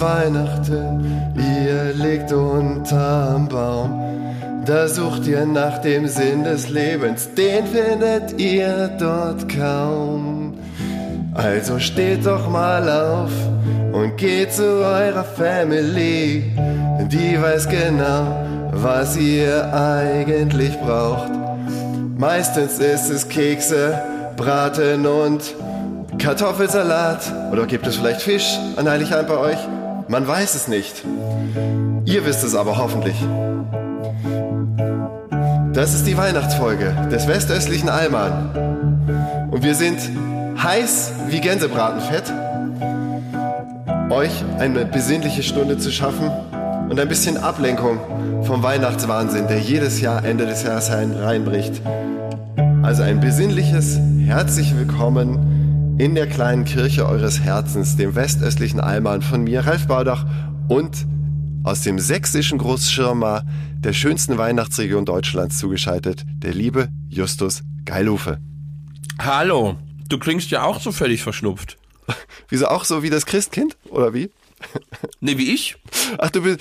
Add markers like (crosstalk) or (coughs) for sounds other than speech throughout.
Weihnachten, ihr liegt unterm Baum. Da sucht ihr nach dem Sinn des Lebens, den findet ihr dort kaum. Also steht doch mal auf und geht zu eurer Family. Die weiß genau, was ihr eigentlich braucht. Meistens ist es Kekse, Braten und Kartoffelsalat. Oder gibt es vielleicht Fisch an Heiligabend bei euch? Man weiß es nicht. Ihr wisst es aber hoffentlich. Das ist die Weihnachtsfolge des westöstlichen Alman. Und wir sind heiß wie Gänsebratenfett, euch eine besinnliche Stunde zu schaffen und ein bisschen Ablenkung vom Weihnachtswahnsinn, der jedes Jahr Ende des Jahres reinbricht. Also ein besinnliches Herzlich Willkommen in der kleinen Kirche eures Herzens, dem westöstlichen Alman von mir, Ralf Baudach und aus dem sächsischen Großschirmer der schönsten Weihnachtsregion Deutschlands zugeschaltet, der liebe Justus Geilhufe. Hallo, du klingst ja auch so völlig verschnupft. (laughs) Wieso auch so wie das Christkind, oder wie? (laughs) Nee, wie ich? Ach, du bist.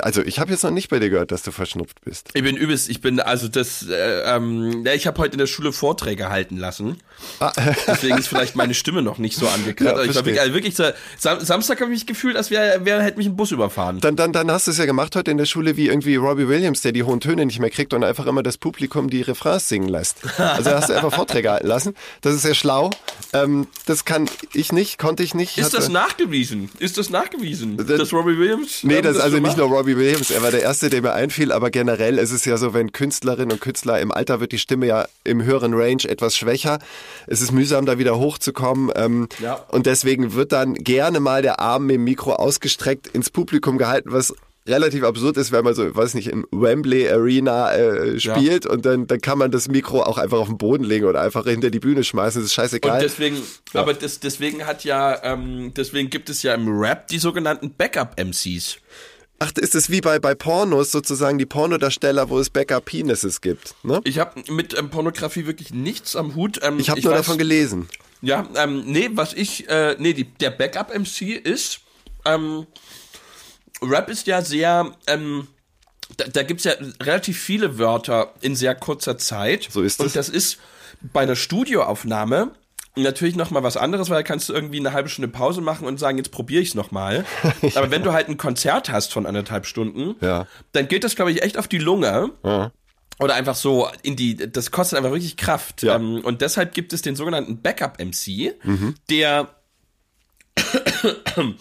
Also, ich habe jetzt noch nicht bei dir gehört, dass du verschnupft bist. Ich bin übelst, ich bin, also das, äh, ähm, ich habe heute in der Schule Vorträge halten lassen. Ah. (laughs) Deswegen ist vielleicht meine Stimme noch nicht so angekratzt. Ja, ich wirklich, also wirklich Sam Samstag habe ich mich gefühlt, als wäre, wer hätte mich ein Bus überfahren. Dann, dann, dann hast du es ja gemacht heute in der Schule wie irgendwie Robbie Williams, der die hohen Töne nicht mehr kriegt und einfach immer das Publikum die Refrains singen lässt. Also hast du einfach Vorträge halten lassen. Das ist sehr schlau. Ähm, das kann ich nicht, konnte ich nicht. Ist das nachgewiesen? Ist das nachgewiesen? Das, dass Robbie Williams? Nee, das, das also nicht nur Robbie Williams. Er war der Erste, der mir einfiel, aber generell ist es ja so, wenn Künstlerinnen und Künstler im Alter wird die Stimme ja im höheren Range etwas schwächer. Es ist mühsam, da wieder hochzukommen. Ähm, ja. Und deswegen wird dann gerne mal der Arm mit dem Mikro ausgestreckt ins Publikum gehalten, was relativ absurd ist, wenn man so, weiß nicht, im Wembley Arena äh, spielt ja. und dann, dann kann man das Mikro auch einfach auf den Boden legen oder einfach hinter die Bühne schmeißen, das ist scheißegal. Und deswegen, ja. aber das, deswegen hat ja, ähm, deswegen gibt es ja im Rap die sogenannten Backup-MCs. Ach, ist es wie bei, bei Pornos sozusagen die Pornodarsteller, wo es Backup-Penises gibt? Ne? Ich habe mit ähm, Pornografie wirklich nichts am Hut. Ähm, ich habe nur weiß, davon gelesen. Ja, ähm, nee, was ich, äh, nee, die, der Backup-MC ist, ähm, Rap ist ja sehr, ähm, da, da gibt es ja relativ viele Wörter in sehr kurzer Zeit. So ist es. Und das ist bei einer Studioaufnahme natürlich noch mal was anderes, weil da kannst du irgendwie eine halbe Stunde Pause machen und sagen, jetzt probiere ich es noch mal. (laughs) ja. Aber wenn du halt ein Konzert hast von anderthalb Stunden, ja. dann geht das, glaube ich, echt auf die Lunge. Ja. Oder einfach so in die, das kostet einfach wirklich Kraft. Ja. Ähm, und deshalb gibt es den sogenannten Backup-MC, mhm. der (coughs)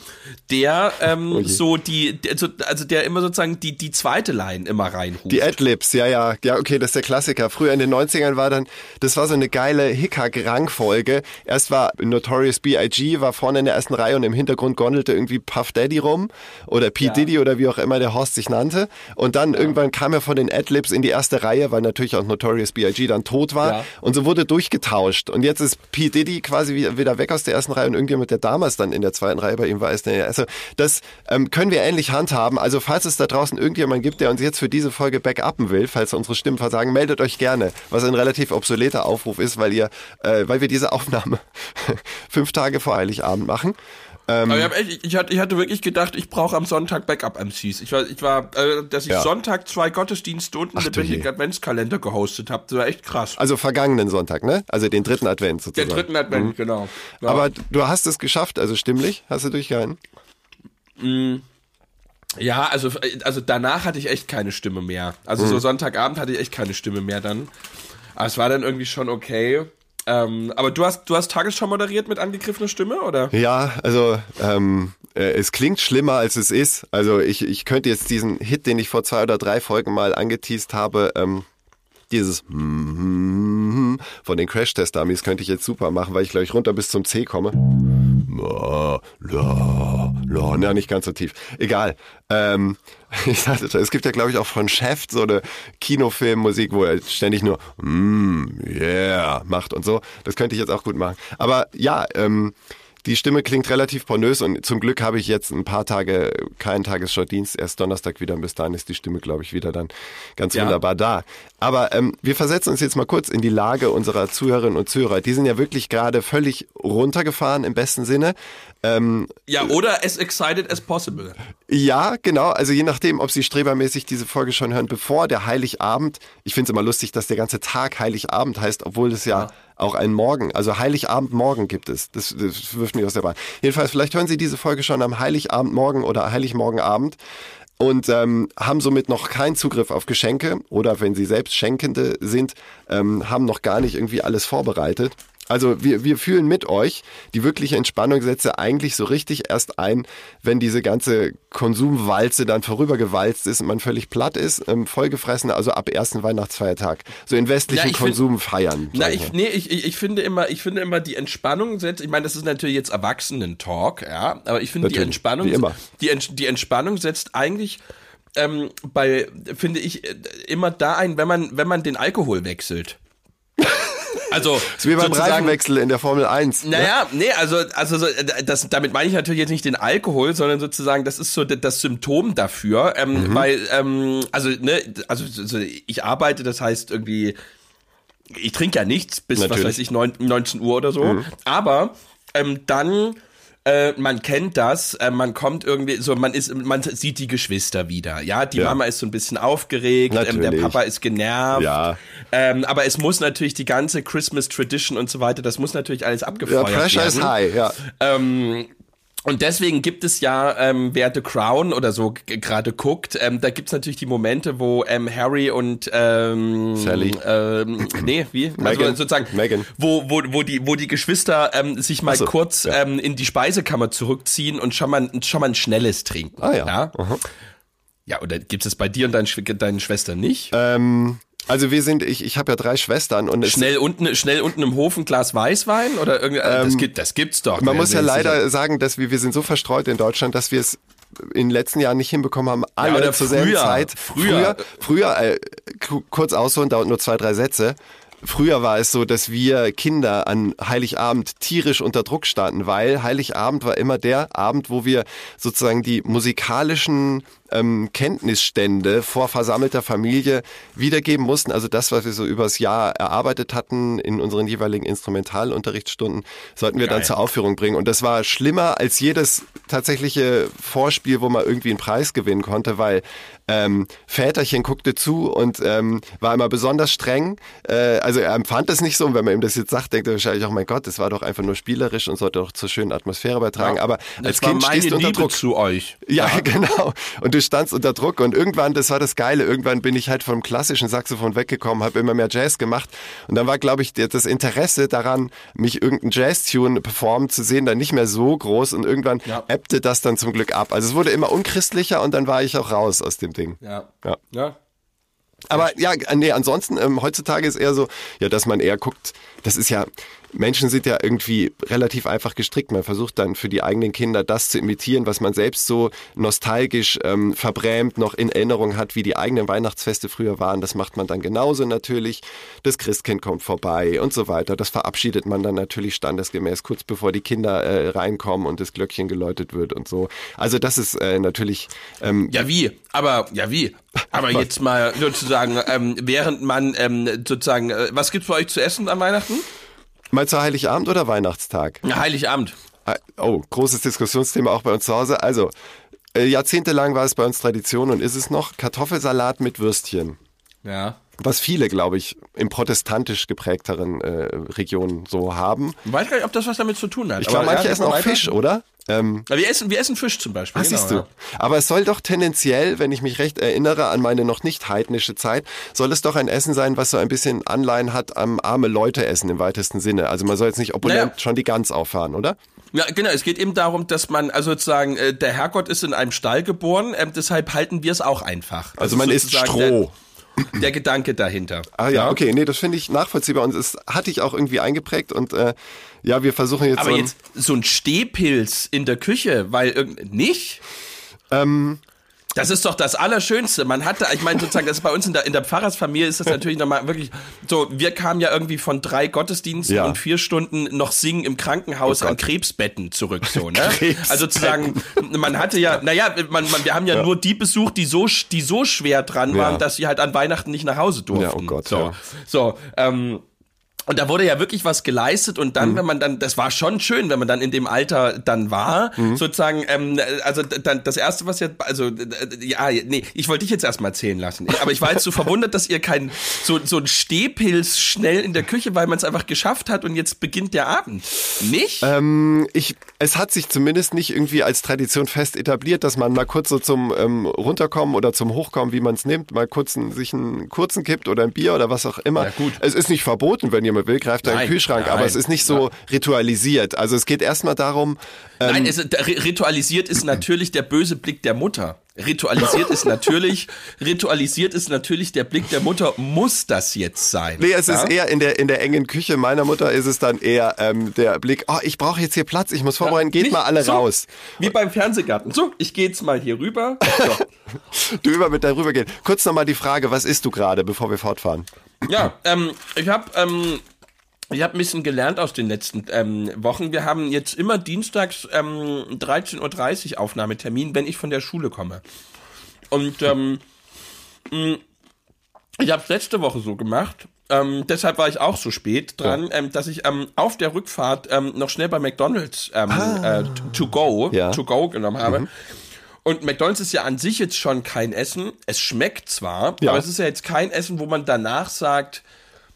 der ähm, okay. so die, also der immer sozusagen die, die zweite Line immer reinruft. Die Adlibs, ja, ja, ja, okay, das ist der Klassiker. Früher in den 90ern war dann, das war so eine geile Hickhack-Rangfolge. Erst war Notorious B.I.G. war vorne in der ersten Reihe und im Hintergrund gondelte irgendwie Puff Daddy rum oder P. Ja. Diddy oder wie auch immer der Horst sich nannte. Und dann ja. irgendwann kam er von den Adlibs in die erste Reihe, weil natürlich auch Notorious B.I.G. dann tot war. Ja. Und so wurde durchgetauscht. Und jetzt ist P. Diddy quasi wieder weg aus der ersten Reihe und irgendjemand, der damals dann in der zweiten Reihe bei ihm war, ist also das ähm, können wir ähnlich handhaben. Also falls es da draußen irgendjemand gibt, der uns jetzt für diese Folge backuppen will, falls unsere Stimmen versagen, meldet euch gerne, was ein relativ obsoleter Aufruf ist, weil ihr, äh, weil wir diese Aufnahme (laughs) fünf Tage vor Heiligabend machen. Ähm, Aber ich, echt, ich, hatte, ich hatte wirklich gedacht, ich brauche am Sonntag Backup-MCs. Ich war, ich war äh, dass ich ja. Sonntag zwei Gottesdienste und einen lebendigen Adventskalender gehostet habe. Das war echt krass. Also vergangenen Sonntag, ne? Also den dritten Advent sozusagen. Den dritten Advent, mhm. genau. Ja. Aber du hast es geschafft, also stimmlich? Hast du durchgehalten? Mhm. Ja, also, also danach hatte ich echt keine Stimme mehr. Also mhm. so Sonntagabend hatte ich echt keine Stimme mehr dann. Aber es war dann irgendwie schon okay. Ähm, aber du hast, du hast Tagesschau moderiert mit angegriffener Stimme, oder? Ja, also ähm, äh, es klingt schlimmer, als es ist. Also ich, ich könnte jetzt diesen Hit, den ich vor zwei oder drei Folgen mal angeteased habe, ähm, dieses von den Crash-Test-Dummies könnte ich jetzt super machen, weil ich gleich runter bis zum C komme. Na, nicht ganz so tief. Egal. Ähm, (laughs) ich sagte, es gibt ja, glaube ich, auch von Chef so eine Kinofilmmusik, wo er ständig nur mm, yeah macht und so. Das könnte ich jetzt auch gut machen. Aber ja, ähm, die Stimme klingt relativ pornös und zum Glück habe ich jetzt ein paar Tage keinen Tagesschau-Dienst. Erst Donnerstag wieder und bis dahin ist die Stimme, glaube ich, wieder dann ganz Ja. wunderbar da. Aber ähm, wir versetzen uns jetzt mal kurz in die Lage unserer Zuhörerinnen und Zuhörer. Die sind ja wirklich gerade völlig runtergefahren im besten Sinne. Ähm, Ja, oder as excited as possible. ja, genau. Also je nachdem, ob Sie strebermäßig diese Folge schon hören, bevor der Heiligabend. Ich finde es immer lustig, dass der ganze Tag Heiligabend heißt, obwohl es ja, auch einen Morgen, also Heiligabendmorgen gibt es. Das, das wirft mich aus der Bahn. Jedenfalls, vielleicht hören Sie diese Folge schon am Heiligabendmorgen oder Heiligmorgenabend und ähm, haben somit noch keinen Zugriff auf Geschenke oder wenn Sie selbst Schenkende sind, ähm, haben noch gar nicht irgendwie alles vorbereitet. Also wir, wir fühlen mit euch. Die wirkliche Entspannung setze eigentlich so richtig erst ein, wenn diese ganze Konsumwalze dann vorübergewalzt ist und man völlig platt ist, ähm, vollgefressen, also ab ersten Weihnachtsfeiertag. So in westlichen Ja, ich find- Konsum feiern. Na, ich, nee, ich, ich, finde immer, ich finde immer die Entspannung setzt, ich meine, das ist natürlich jetzt Erwachsenen-Talk, ja, aber ich finde die Entspannung. Die, Ent, die Entspannung setzt eigentlich, ähm, bei, finde ich, äh, immer da ein, wenn man, wenn man den Alkohol wechselt. Also, wie beim Reifenwechsel in der Formel 1. ne? Naja, nee, also, also so, das, damit meine ich natürlich jetzt nicht den Alkohol, sondern sozusagen, das ist so das Symptom dafür, ähm, Mhm. weil, ähm, also, ne, also so, ich arbeite, das heißt irgendwie, ich trinke ja nichts bis, Natürlich. Mhm. was weiß ich, neun- 19 Uhr oder so, aber ähm, dann äh, man kennt das, äh, man kommt irgendwie so, man ist, man sieht die Geschwister wieder, ja, die Ja. Mama ist so ein bisschen aufgeregt, ähm, der. Papa ist genervt, Ja. ähm, aber es muss natürlich die ganze Christmas Tradition und so weiter, das muss natürlich alles Ja, abgefeuert Pressure werden. is high, ja. Ähm, und deswegen gibt es ja, ähm, wer The Crown oder so gerade guckt, ähm, da gibt's natürlich die Momente, wo ähm, Harry und ähm, Sally. Ähm, nee, wie? Also Meghan. sozusagen, Meghan. wo, wo, wo, die, wo die Geschwister ähm, sich mal so, kurz ja. ähm, in die Speisekammer zurückziehen und schon mal, schon mal ein schnelles trinken. Ah ja. Ja, ja oder gibt es bei dir und deinen, Schw- deinen Schwestern nicht? Ähm, also wir sind, ich, ich habe ja drei Schwestern und es, Schnell unten, schnell unten im Hof ein Glas Weißwein oder irgend, äh, das, gibt, das gibt's doch. Ähm, man Wer muss ja leider sicher- sagen, dass wir, wir sind so verstreut in Deutschland, dass wir es in den letzten Jahren nicht hinbekommen haben, alle oder zur selben früher. Zeit. Früher. früher, früher äh, ku- kurz ausholen, dauert nur zwei, drei Sätze. Früher war es so, dass wir Kinder an Heiligabend tierisch unter Druck standen, weil Heiligabend war immer der Abend, wo wir sozusagen die musikalischen ähm, Kenntnisstände vor versammelter Familie wiedergeben mussten. Also das, was wir so übers Jahr erarbeitet hatten in unseren jeweiligen Instrumentalunterrichtsstunden, sollten wir dann Geil. zur Aufführung bringen. Und das war schlimmer als jedes tatsächliche Vorspiel, wo man irgendwie einen Preis gewinnen konnte, weil ähm, Väterchen guckte zu und ähm, war immer besonders streng. Äh, also er empfand es nicht so. Und wenn man ihm das jetzt sagt, denkt er wahrscheinlich auch, mein Gott, das war doch einfach nur spielerisch und sollte doch zur schönen Atmosphäre beitragen. Aber als das Kind stehst du unter Liebe Druck. zu euch. Ja, (laughs) genau. Und du standst unter Druck und irgendwann, das war das Geile, irgendwann bin ich halt vom klassischen Saxophon weggekommen, habe immer mehr Jazz gemacht und dann war, glaube ich, das Interesse daran, mich irgendein Jazz-Tune performen zu sehen, dann nicht mehr so groß und irgendwann Ja. ebbte das dann zum Glück ab. Also es wurde immer unchristlicher und dann war ich auch raus aus dem Ding. Ja. Ja. Ja. Aber ja, nee, ansonsten, ähm, heutzutage ist eher so, ja, dass man eher guckt, das ist ja, Menschen sind ja irgendwie relativ einfach gestrickt. Man versucht dann für die eigenen Kinder das zu imitieren, was man selbst so nostalgisch ähm, verbrämt noch in Erinnerung hat, wie die eigenen Weihnachtsfeste früher waren. Das macht man dann genauso natürlich. Das Christkind kommt vorbei und so weiter. Das verabschiedet man dann natürlich standesgemäß, kurz bevor die Kinder äh, reinkommen und das Glöckchen geläutet wird und so. Also das ist äh, natürlich ähm, Ja, wie? Aber, ja, wie? Aber jetzt mal sozusagen, ähm, während man ähm, sozusagen, äh, was gibt's bei euch zu essen an Weihnachten? Mal zu Heiligabend oder Weihnachtstag. Heiligabend. Oh, großes Diskussionsthema auch bei uns zu Hause. Also, äh, jahrzehntelang war es bei uns Tradition und ist es noch Kartoffelsalat mit Würstchen. Ja. Was viele, glaube ich, im protestantisch geprägteren äh, Regionen so haben. Ich weiß gar nicht, ob das was damit zu tun hat. Ich glaube, Aber manche essen auch weiter. Fisch, oder? Ähm, wir essen, wir essen Fisch zum Beispiel. Ah, genau, siehst du. Ja. Aber es soll doch tendenziell, wenn ich mich recht erinnere an meine noch nicht heidnische Zeit, soll es doch ein Essen sein, was so ein bisschen Anleihen hat am arme Leute essen im weitesten Sinne. Also man soll jetzt nicht opulent Naja. schon die Gans auffahren, oder? Ja, genau. Es geht eben darum, dass man, also sozusagen, äh, der Herrgott ist in einem Stall geboren, ähm, deshalb halten wir es auch einfach. Das Also man isst Stroh. der Gedanke dahinter. Ah ja, okay, nee, das finde ich nachvollziehbar und es hatte ich auch irgendwie eingeprägt und äh, ja, wir versuchen jetzt Aber so ein, jetzt so ein Stehpilz in der Küche, weil irgend nicht? ähm, Das ist doch das Allerschönste. Man hatte, ich meine sozusagen, das ist bei uns in der, in der Pfarrersfamilie ist das natürlich nochmal wirklich so, wir kamen ja irgendwie von drei Gottesdiensten Ja. und vier Stunden noch singen im Krankenhaus Oh an. Krebsbetten zurück, so, ne? (laughs) Also sozusagen, man hatte ja, naja, man, man, wir haben ja, nur die besucht, die so, die so schwer dran Ja. waren, dass sie halt an Weihnachten nicht nach Hause durften. Ja, oh Gott, so, ja. so, ähm, und da wurde ja wirklich was geleistet und Mhm. dann, wenn man dann, das war schon schön, wenn man dann in dem Alter dann war, Mhm. sozusagen, ähm, also dann das erste, was jetzt, also ja, nee, ich wollte dich jetzt erstmal erzählen lassen, aber ich war jetzt so verwundert, dass ihr kein so so ein Stehpilz schnell in der Küche, weil man es einfach geschafft hat und jetzt beginnt der Abend, nicht? ähm, ich, es hat sich zumindest nicht irgendwie als Tradition fest etabliert, dass man mal kurz so zum ähm, Runterkommen oder zum Hochkommen, wie man es nimmt, mal kurz einen, sich einen kurzen kippt oder ein Bier oder was auch immer. Ja, gut. Es ist nicht verboten, wenn jemand will, greift er in den Nein, Kühlschrank, aber nein. es ist nicht so ritualisiert. Also es geht erstmal darum, ähm, Nein, es, ritualisiert ist natürlich der böse Blick der Mutter. Ritualisiert ist natürlich, (laughs) ritualisiert ist natürlich der Blick der Mutter. Muss das jetzt sein? Nee, es Ja? ist eher in der, in der engen Küche meiner Mutter ist es dann eher ähm, der Blick, oh, ich brauche jetzt hier Platz, ich muss vorbereiten, geht Nicht mal alle so, raus. Wie beim Fernsehgarten. So, ich gehe jetzt mal hier rüber. (laughs) So. Du über mit darüber gehen. Kurz nochmal die Frage, was isst du gerade, bevor wir fortfahren? Ja, ähm, ich habe ähm, ich hab ein bisschen gelernt aus den letzten ähm, Wochen. Wir haben jetzt immer dienstags ähm, 13.30 Uhr Aufnahmetermin, wenn ich von der Schule komme. Und ähm, mh, ich habe es letzte Woche so gemacht. Ähm, deshalb war ich auch so spät dran, ähm, dass ich ähm, auf der Rückfahrt ähm, noch schnell bei McDonald's ähm, äh, to go, Ja. to go genommen habe. Und McDonald's ist ja an sich jetzt schon kein Essen. Es schmeckt zwar, Ja. aber es ist ja jetzt kein Essen, wo man danach sagt,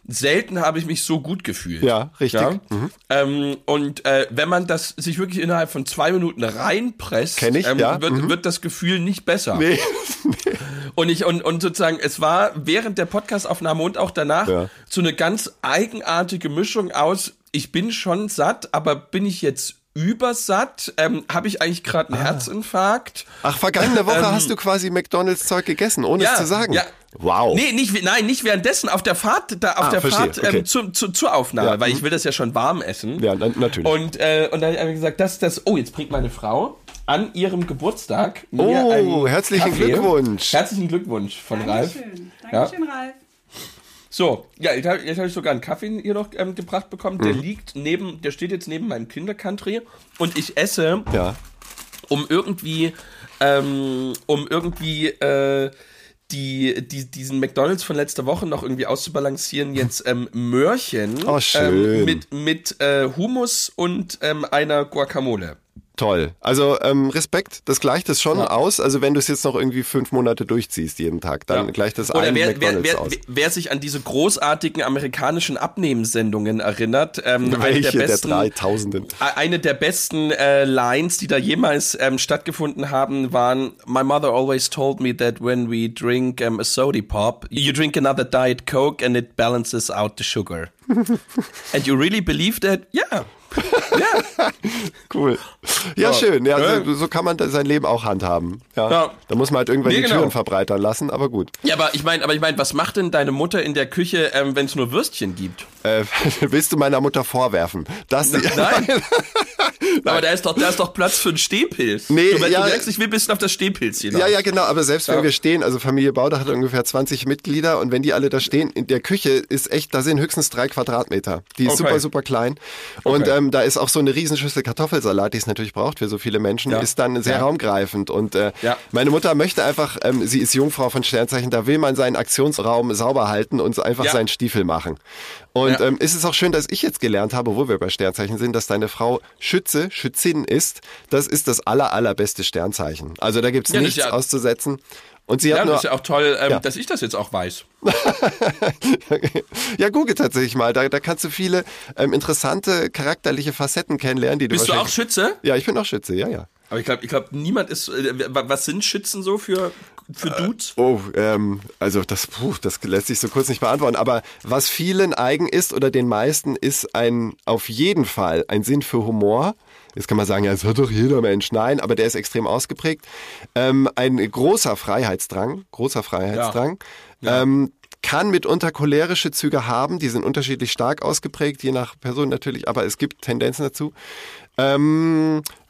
selten habe ich mich so gut gefühlt. Ja, richtig. Mhm. Ähm, und äh, wenn man das sich wirklich innerhalb von zwei Minuten reinpresst, Kenn ich, ähm, ja. wird, Mhm. wird das Gefühl nicht besser. Nee. (laughs) Und ich und, und sozusagen, es war während der Podcastaufnahme und auch danach Ja. so eine ganz eigenartige Mischung aus, ich bin schon satt, aber bin ich jetzt übersatt? Ähm, Habe ich eigentlich gerade einen Herzinfarkt? Ach, vergangene Woche hast du quasi McDonalds Zeug gegessen, ohne es zu sagen. Ähm, Ja. Wow. Nee, nicht, nein, nicht währenddessen, auf der Fahrt, da, auf Ah, der verstehe, Fahrt ähm, okay. zu, zu, zur Aufnahme, Ja, weil mhm. ich will das ja schon warm essen. Ja, na, natürlich. Und, äh, und dann habe ich gesagt, das, das, oh, jetzt bringt meine Frau an ihrem Geburtstag mir Oh, einen herzlichen Kaffee. Glückwunsch. Herzlichen Glückwunsch von Ralf. Dankeschön. Ja. Dankeschön, Ralf. So, ja, jetzt habe hab ich sogar einen Kaffee hier noch ähm, gebracht bekommen. Der Mhm. liegt neben, der steht jetzt neben meinem Kindercountry und ich esse, ja. um irgendwie, ähm, um irgendwie äh, die, die, diesen McDonalds von letzter Woche noch irgendwie auszubalancieren, jetzt (laughs) ähm, Möhrchen Oh. Ähm, mit, mit äh, Hummus und ähm, einer Guacamole. Toll. Also ähm, Respekt, das gleicht es schon aus. Also wenn du es jetzt noch irgendwie fünf Monate durchziehst jeden Tag, dann Ja. gleicht es Oder wer, wer, McDonalds wer, aus. wer, sich an diese großartigen amerikanischen Abnehmsendungen erinnert, ähm, eine Welche der der, besten, Dreitausenden? eine der besten äh, Lines, die da jemals ähm, stattgefunden haben, waren My mother always told me that when we drink um, a soda pop, you drink another diet coke and it balances out the sugar. (laughs) and you really believe that? Yeah. Ja. (laughs) Cool. Ja, Ja. schön. Ja, so, so kann man sein Leben auch handhaben. Ja. Ja. Da muss man halt irgendwann Nee, die genau. Türen verbreitern lassen, aber gut. ja, aber ich meine, aber ich meine, was macht denn deine Mutter in der Küche, ähm, wenn es nur Würstchen gibt? Äh, (laughs) willst du meiner Mutter vorwerfen? Dass sie, (laughs) Nein. Aber da ist doch, da ist doch Platz für einen Stehpilz. Nee, du, ja. du merkst, ich will ein bisschen auf das Stehpilz hinaus. Ja, ja, genau, aber selbst wenn Ja. wir stehen, also Familie Bauder hat ungefähr 20 Mitglieder und wenn die alle da stehen, in der Küche ist echt, da sind höchstens drei Quadratmeter. Die ist Okay. super, super klein. Und Okay. ähm, da ist auch so eine Riesenschüssel Kartoffelsalat, die es natürlich braucht für so viele Menschen, Ja. ist dann sehr raumgreifend. Und äh, meine Mutter möchte einfach, ähm, sie ist Jungfrau von Sternzeichen, da will man seinen Aktionsraum sauber halten und einfach seinen Stiefel machen. Und Ja. ähm, ist es auch schön, dass ich jetzt gelernt habe, wo wir bei Sternzeichen sind, dass deine Frau Schütze, Schützin ist. Das ist das aller, allerbeste Sternzeichen. Also da gibt's Ja, nichts ja- auszusetzen. Und sie Ja, hat das nur, ist ja auch toll, ähm, Ja. dass ich das jetzt auch weiß. (laughs) ja, google tatsächlich mal. Da, da kannst du viele ähm, interessante charakterliche Facetten kennenlernen, die du Bist du auch Schütze? Ja, ich bin auch Schütze, ja, ja. Aber ich glaube, ich glaub, niemand ist. Äh, wa- was sind Schützen so für, für Dudes? Oh, ähm, also das, puh, das lässt sich so kurz nicht beantworten. Aber was vielen eigen ist oder den meisten, ist ein auf jeden Fall ein Sinn für Humor, Jetzt kann man sagen, ja, das hat doch jeder Mensch. Nein, aber der ist extrem ausgeprägt. Ähm, ein großer Freiheitsdrang, großer Freiheitsdrang. Ja. Ähm, kann mitunter cholerische Züge haben, die sind unterschiedlich stark ausgeprägt, je nach Person natürlich, aber es gibt Tendenzen dazu. Ähm, äh,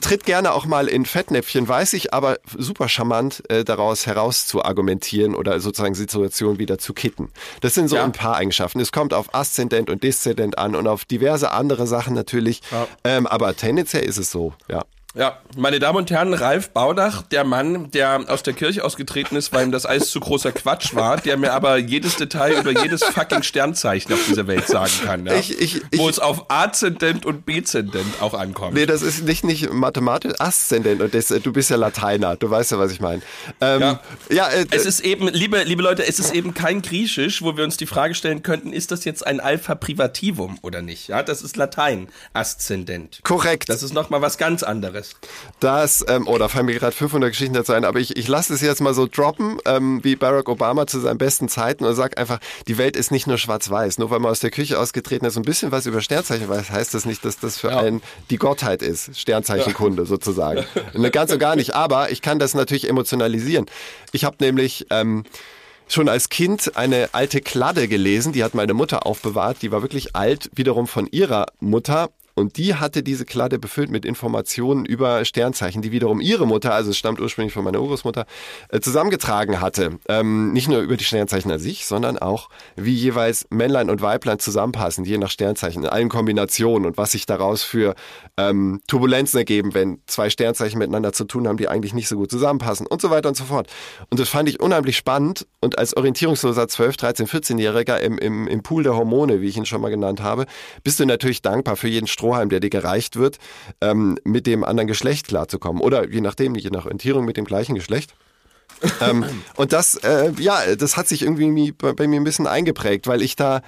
tritt gerne auch mal in Fettnäpfchen, weiß ich, aber super charmant äh, daraus heraus zu argumentieren oder sozusagen Situationen wieder zu kitten. Das sind so Ja. ein paar Eigenschaften. Es kommt auf Aszendent und Deszendent an und auf diverse andere Sachen natürlich, Ja. ähm, aber tendenziell ist es so, ja. Ja, meine Damen und Herren, Ralf Baudach, der Mann, der aus der Kirche ausgetreten ist, weil ihm das alles zu großer Quatsch war, der mir aber jedes Detail über jedes fucking Sternzeichen auf dieser Welt sagen kann. Ja? Ich- ich- ich- Wo es auf Azendent und Bezendent auch ankommt. Nee, das ist nicht, nicht mathematisch, Aszendent und das, du bist ja Lateiner, du weißt ja, was ich meine. Ähm, Ja. ja, äh, Es ist eben, liebe, liebe Leute, es ist eben kein Griechisch, wo wir uns die Frage stellen könnten, ist das jetzt ein Alpha Privativum oder nicht? Ja, das ist Latein, Aszendent. korrekt. Das ist nochmal was ganz anderes. Das, ähm, oh, da fallen mir gerade 500 Geschichten dazu ein, aber ich, ich lasse es jetzt mal so droppen, ähm, wie Barack Obama zu seinen besten Zeiten und sag einfach, die Welt ist nicht nur schwarz-weiß. Nur weil man aus der Küche ausgetreten ist und ein bisschen was über Sternzeichen weiß, heißt das nicht, dass das für Ja. einen die Gottheit ist. Sternzeichenkunde sozusagen. (laughs) Ne, Ganz und gar nicht. Aber ich kann das natürlich emotionalisieren. Ich habe nämlich... Ähm, schon als Kind eine alte Kladde gelesen, die hat meine Mutter aufbewahrt, die war wirklich alt, wiederum von ihrer Mutter. Und die hatte diese Kladde befüllt mit Informationen über Sternzeichen, die wiederum ihre Mutter, also es stammt ursprünglich von meiner Urgroßmutter, äh, zusammengetragen hatte. Ähm, nicht nur über die Sternzeichen an sich, sondern auch, wie jeweils Männlein und Weiblein zusammenpassen, je nach Sternzeichen, in allen Kombinationen und was sich daraus für ähm, Turbulenzen ergeben, wenn zwei Sternzeichen miteinander zu tun haben, die eigentlich nicht so gut zusammenpassen und so weiter und so fort. Und das fand ich unheimlich spannend und als orientierungsloser 12, 13, 14-Jähriger im, im, im Pool der Hormone, wie ich ihn schon mal genannt habe, bist du natürlich dankbar für jeden Strohhalm, der dir gereicht wird, ähm, mit dem anderen Geschlecht klarzukommen. Oder je nachdem, je nach Orientierung mit dem gleichen Geschlecht. (laughs) ähm, und das, äh, ja, das hat sich irgendwie bei, bei mir ein bisschen eingeprägt, weil ich da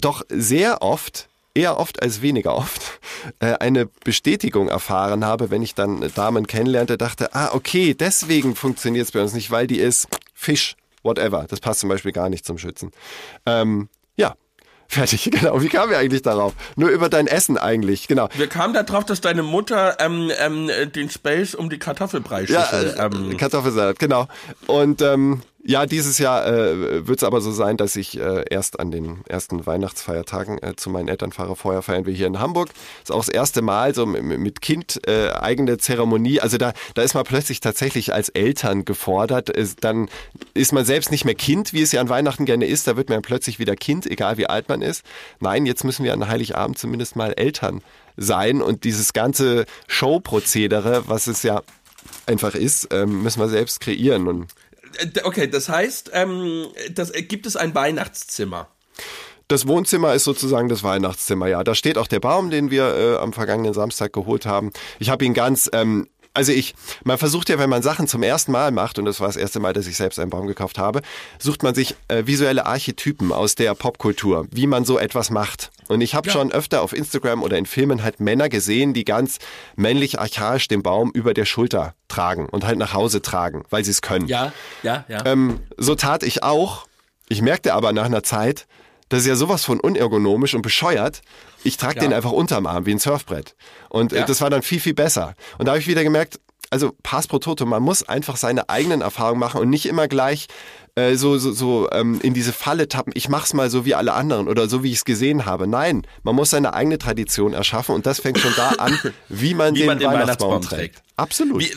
doch sehr oft, eher oft als weniger oft, äh, eine Bestätigung erfahren habe, wenn ich dann Damen kennenlernte, dachte, ah, okay, deswegen funktioniert es bei uns nicht, weil die ist Fisch, whatever. Das passt zum Beispiel gar nicht zum Schützen. Ähm, fertig, (laughs) genau. Wie kamen wir eigentlich darauf? Nur über dein Essen eigentlich, genau. Wir kamen da drauf, dass deine Mutter ähm, ähm, den Space um die Kartoffelbrei-Schüssel... Ja, ähm, äh, Kartoffelsalat, genau. Und ähm, ja, dieses Jahr äh, wird es aber so sein, dass ich äh, erst an den ersten Weihnachtsfeiertagen äh, zu meinen Eltern fahre. Vorher feiern wir hier in Hamburg. ist auch das erste Mal so mit, Kind äh, eigene Zeremonie. Also da, da ist man plötzlich tatsächlich als Eltern gefordert. Ist, dann ist man selbst nicht mehr Kind, wie es ja an Weihnachten gerne ist. Da wird man plötzlich wieder Kind, egal wie alt man ist. Nein, jetzt müssen wir an Heiligabend zumindest mal Eltern sein und dieses ganze Showprozedere, was es ja einfach ist, ähm, müssen wir selbst kreieren. Und okay, das heißt, ähm, das, äh, gibt es ein Weihnachtszimmer? das Wohnzimmer ist sozusagen das Weihnachtszimmer, ja. Da steht auch der Baum, den wir äh, am vergangenen Samstag geholt haben. Ich habe ihn ganz, ähm, also ich, man versucht ja, wenn man Sachen zum ersten Mal macht, und das war das erste Mal, dass ich selbst einen Baum gekauft habe, sucht man sich äh, visuelle Archetypen aus der Popkultur, wie man so etwas macht. Und ich habe schon öfter auf Instagram oder in Filmen halt Männer gesehen, die ganz männlich archaisch den Baum über der Schulter tragen und halt nach Hause tragen, weil sie es können. Ja, ja, ja. Ähm, so tat ich auch. Ich merkte aber nach einer Zeit, das ist ja sowas von unergonomisch und bescheuert. Ich trage Ja. den einfach unterm Arm wie ein Surfbrett. Und äh, Ja. das war dann viel, viel besser. Und da habe ich wieder gemerkt, also Pass pro Toto, man muss einfach seine eigenen Erfahrungen machen und nicht immer gleich äh, so, so, so ähm, in diese Falle tappen, ich mach's mal so wie alle anderen oder so wie ich es gesehen habe. Nein, man muss seine eigene Tradition erschaffen und das fängt schon da an, wie man, Wie den, man den Weihnachtsbaum, Weihnachtsbaum trägt. trägt. Absolut. Wie,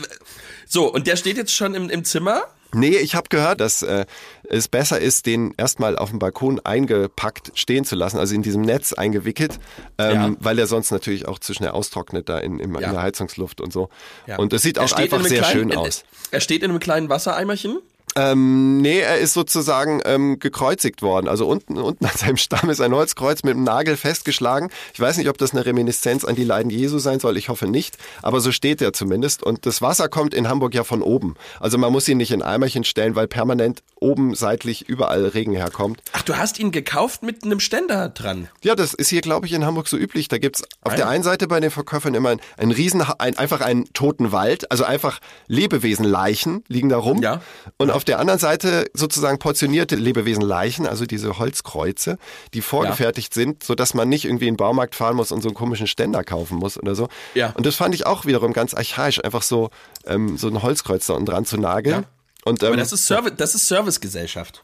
so, und der steht jetzt schon im, im Zimmer? Nee, ich habe gehört, dass äh, es besser ist, den erstmal auf dem Balkon eingepackt stehen zu lassen, also in diesem Netz eingewickelt, ähm, Ja. weil er sonst natürlich auch zu schnell austrocknet da in, in, Ja. in der Heizungsluft und so. Ja. Und das sieht auch einfach sehr kleinen, schön aus. Er steht in einem kleinen Wassereimerchen. Ähm, nee, er ist sozusagen ähm, gekreuzigt worden. Also unten, unten an seinem Stamm ist ein Holzkreuz mit einem Nagel festgeschlagen. Ich weiß nicht, ob das eine Reminiszenz an die Leiden Jesu sein soll. Ich hoffe nicht. Aber so steht er zumindest. Und das Wasser kommt in Hamburg ja von oben. Also man muss ihn nicht in Eimerchen stellen, weil permanent oben seitlich überall Regen herkommt. Ach, du hast ihn gekauft mit einem Ständer dran. Ja, das ist hier, glaube ich, in Hamburg so üblich. Da gibt's auf der einen Seite bei den Verkäufern immer einen, einen riesen, ein, einfach einen toten Wald, also einfach Lebewesenleichen liegen da rum. Ja. Und auf der anderen Seite sozusagen portionierte Lebewesenleichen, also diese Holzkreuze, die vorgefertigt sind, so dass man nicht irgendwie in den Baumarkt fahren muss und so einen komischen Ständer kaufen muss oder so. Ja. Und das fand ich auch wiederum ganz archaisch, einfach so ähm, so ein Holzkreuz da unten dran zu nageln. Ja. Und ähm, Aber das ist, Service, das ist Servicegesellschaft.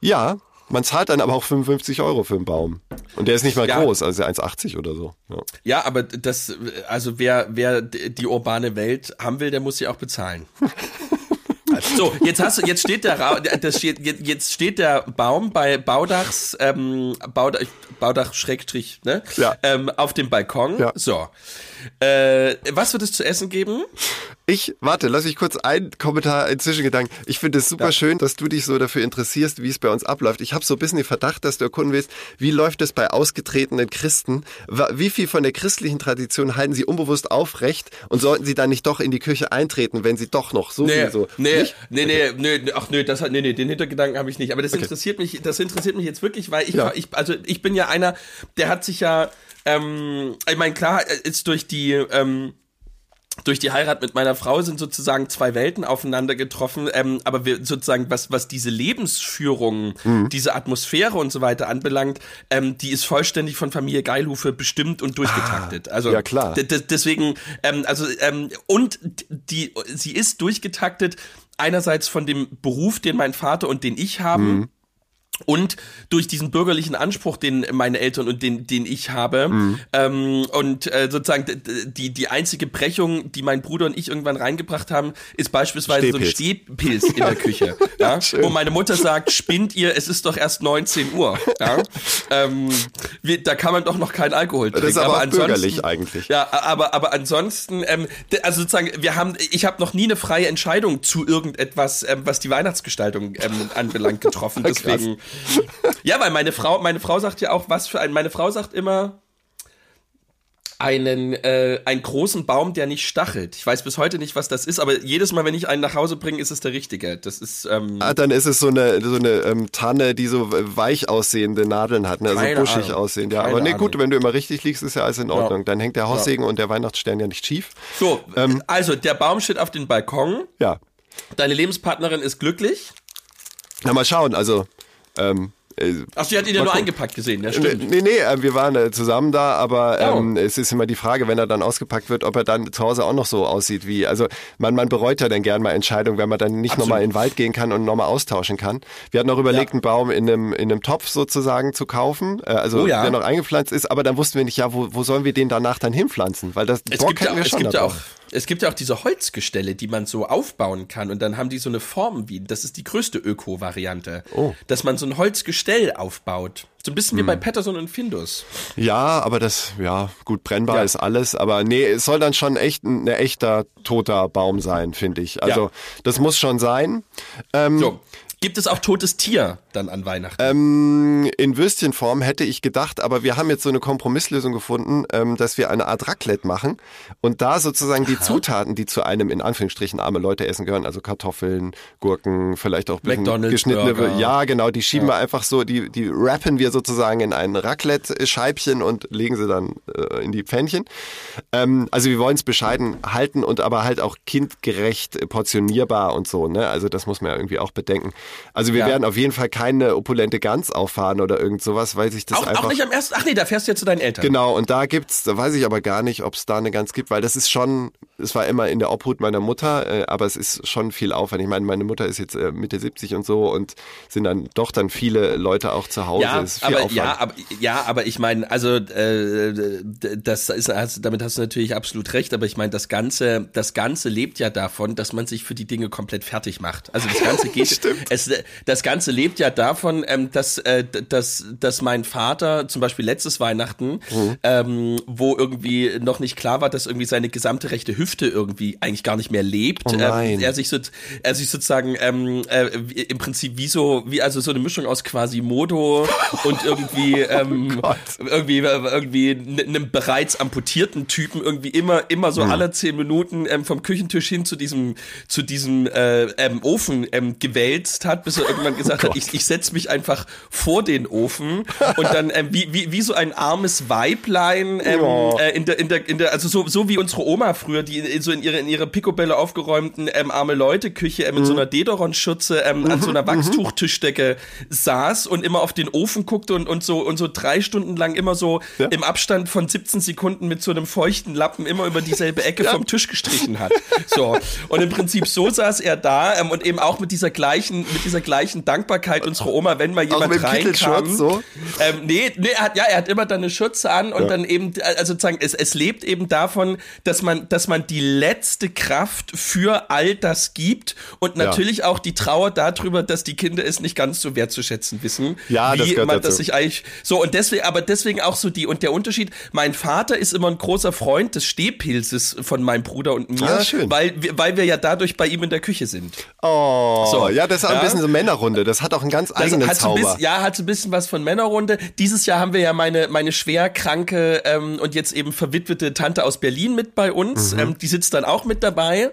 ja, man zahlt dann aber auch 55 Euro für einen Baum. Und der ist nicht mal Ja. groß, also 1,80 oder so. Ja. Ja, aber das, also wer, wer die urbane Welt haben will, der muss sie auch bezahlen. (laughs) So, jetzt hast du, jetzt steht der, Ra das steht, jetzt steht der Baum bei Baudachs, ähm, Baudach, Baudach Schrägstrich, ne? Ja. Ähm, auf dem Balkon. Ja. So. Äh, was wird es zu essen geben? Ich, warte, lass ich kurz einen Kommentar, einen Zwischengedanken. Ich finde es super schön, dass du dich so dafür interessierst, wie es bei uns abläuft. Ich habe so ein bisschen den Verdacht, dass du erkunden willst, wie läuft es bei ausgetretenen Christen? Wie viel von der christlichen Tradition halten sie unbewusst aufrecht und sollten sie dann nicht doch in die Kirche eintreten, wenn sie doch noch so Nee, viel so... nee, Nicht? nee, nee, nee, nee, ach nee, das hat, nee, nee, den Hintergedanken habe ich nicht. Aber das interessiert mich, das interessiert mich jetzt wirklich, weil ich, Ja. ich, also ich bin ja einer, der hat sich ja, ähm, ich meine, klar, ist durch die, ähm, durch die Heirat mit meiner Frau sind sozusagen zwei Welten aufeinander getroffen, ähm, aber wir sozusagen, was, was diese Lebensführung, Mhm. diese Atmosphäre und so weiter anbelangt, ähm, die ist vollständig von Familie Geilhufe bestimmt und durchgetaktet. also Ah, ja, klar. deswegen, ähm, also ähm, und die, sie ist durchgetaktet einerseits von dem Beruf, den mein Vater und den ich haben. Mhm. Und durch diesen bürgerlichen Anspruch, den meine Eltern und den, den ich habe, Mhm. ähm, und äh, sozusagen die, die einzige Brechung, die mein Bruder und ich irgendwann reingebracht haben, ist beispielsweise so ein Stehpilz. Stehpilz in der Küche. (laughs) ja, schön. wo meine Mutter sagt, spinnt ihr, es ist doch erst 19 Uhr. Ja? ähm, wir, da kann man doch noch keinen Alkohol trinken. Das ist aber, ansonsten- bürgerlich eigentlich. ja, aber aber ansonsten, ähm, also sozusagen, wir haben, ich habe noch nie eine freie Entscheidung zu irgendetwas, ähm, was die Weihnachtsgestaltung ähm, anbelangt, getroffen. (laughs) Deswegen, ja, weil meine Frau, meine Frau sagt ja auch, was für ein, meine Frau sagt immer einen äh, einen großen Baum, der nicht stachelt. Ich weiß bis heute nicht, was das ist, aber jedes Mal, wenn ich einen nach Hause bringe, ist es der richtige. Das ist ähm, Ah, dann ist es so eine, so eine ähm, Tanne, die so weich aussehende Nadeln hat, ne? also Keine buschig Ahnung. aussehen. Ja, Keine aber nee, Ahnung. gut, wenn du immer richtig liegst, ist ja alles in Ordnung. Ja. Dann hängt der Haussegen und der Weihnachtsstern ja nicht schief. so. Ähm. also der Baum steht auf dem Balkon. Ja, Deine Lebenspartnerin ist glücklich. na mal schauen, also ähm, äh, Ach, sie hat ihn ja nur gucken. eingepackt gesehen. Ja, stimmt. nee, nee, äh, wir waren äh, zusammen da, aber Oh. ähm, es ist immer die Frage, wenn er dann ausgepackt wird, ob er dann zu Hause auch noch so aussieht wie, also man, man bereut ja dann gern mal Entscheidungen, wenn man dann nicht nochmal in den Wald gehen kann und nochmal austauschen kann. Wir hatten auch überlegt, Ja. einen Baum in einem, in einem Topf sozusagen zu kaufen, äh, also Oh ja. der noch eingepflanzt ist, aber dann wussten wir nicht, ja, wo, wo sollen wir den danach dann hinpflanzen? Weil das Es Bock gibt, ja wir es, schon gibt ja auch. Es gibt ja auch diese Holzgestelle, die man so aufbauen kann und dann haben die so eine Form wie, das ist die größte Öko-Variante, Oh. dass man so ein Holzgestell aufbaut. So ein bisschen wie Hm. bei Patterson und Findus. Ja, aber das, ja, gut, brennbar Ja. ist alles, aber nee, es soll dann schon echt ein ein echter toter Baum sein, finde ich. Also Ja. das muss schon sein. Ähm, So. Gibt es auch totes Tier dann an Weihnachten? Ähm, in Würstchenform hätte ich gedacht, aber wir haben jetzt so eine Kompromisslösung gefunden, ähm, dass wir eine Art Raclette machen und da sozusagen die Zutaten, die zu einem in Anführungsstrichen arme Leute essen gehören, also Kartoffeln, Gurken, vielleicht auch bisschen geschnittene, Burger. ja genau, die schieben wir einfach so, die die wrappen wir sozusagen in ein Raclette-Scheibchen und legen sie dann äh, in die Pfännchen. Ähm, also wir wollen es bescheiden halten und aber halt auch kindgerecht portionierbar und so, ne? Also das muss man ja irgendwie auch bedenken. Also wir Ja. werden auf jeden Fall keine opulente Gans auffahren oder irgend sowas, weil sich das auch, einfach auch nicht am ersten, ach nee, da fährst du ja zu deinen Eltern. Genau, und da gibt's, da weiß ich aber gar nicht, ob es da eine Gans gibt, weil das ist schon, es war immer in der Obhut meiner Mutter, äh, aber es ist schon viel Aufwand. Ich meine, meine Mutter ist jetzt äh, Mitte 70 und so und sind dann doch dann viele Leute auch zu Hause. Ja, aber, Aufwand. ja, aber ja, aber ich meine, also äh, das ist, hast, damit hast du natürlich absolut recht. Aber ich meine, das ganze, das ganze lebt ja davon, dass man sich für die Dinge komplett fertig macht. Also das ganze (laughs) geht, es, das ganze lebt ja davon, ähm, dass, äh, dass, dass mein Vater zum Beispiel letztes Weihnachten, Mhm. ähm, wo irgendwie noch nicht klar war, dass irgendwie seine gesamte rechte Hüfte irgendwie eigentlich gar nicht mehr lebt, Oh ähm, er sich so, er sich sozusagen ähm, äh, im Prinzip wie so, wie also so eine Mischung aus Quasimodo (laughs) und irgendwie ähm, Gott. irgendwie irgendwie n- einem bereits amputierten Typen irgendwie immer immer so alle zehn Minuten ähm, vom Küchentisch hin zu diesem zu diesem äh, ähm, Ofen ähm, gewälzt hat hat, bis er irgendwann gesagt (laughs) Oh hat, ich, ich setze mich einfach vor den Ofen und dann ähm, wie, wie, wie so ein armes Weiblein ähm, Oh. äh, in der, in der, in der, also so, so wie unsere Oma früher, die in, so in ihre, in ihre Picobälle aufgeräumten ähm, arme Leute-Küche in so Mhm. einer Dederon-Schürze ähm, an so einer Wachstuchtischdecke saß und immer auf den Ofen guckte und, und so und so drei Stunden lang immer so Ja. im Abstand von 17 Sekunden mit so einem feuchten Lappen immer über dieselbe Ecke vom Tisch gestrichen hat. So. Und im Prinzip so saß er da ähm, und eben auch mit dieser gleichen, mit dieser gleichen Dankbarkeit unserer Oma, wenn mal jemand reinkam. So? Ähm, nee, nee, er hat, ja, er hat immer dann eine Schürze an und dann eben, also sozusagen, es, es lebt eben davon, dass man, dass man die letzte Kraft für all das gibt und Ja. natürlich auch die Trauer darüber, dass die Kinder es nicht ganz so wertzuschätzen wissen, Ja, das wie gehört man dazu. das sich eigentlich, so und deswegen, aber deswegen auch so die, und der Unterschied, mein Vater ist immer ein großer Freund des Stehpilzes von meinem Bruder und mir, Ah, weil, wir- weil wir ja dadurch bei ihm in der Küche sind. Oh, So. ja, das ist Ja. Bisschen so Männerrunde. Das hat auch einen ganz Das eigenen ein Zauber. bisschen, ja, hat so ein bisschen was von Männerrunde. Dieses Jahr haben wir ja meine, meine schwer kranke ähm, und jetzt eben verwitwete Tante aus Berlin mit bei uns. Mhm. Ähm, die sitzt dann auch mit dabei.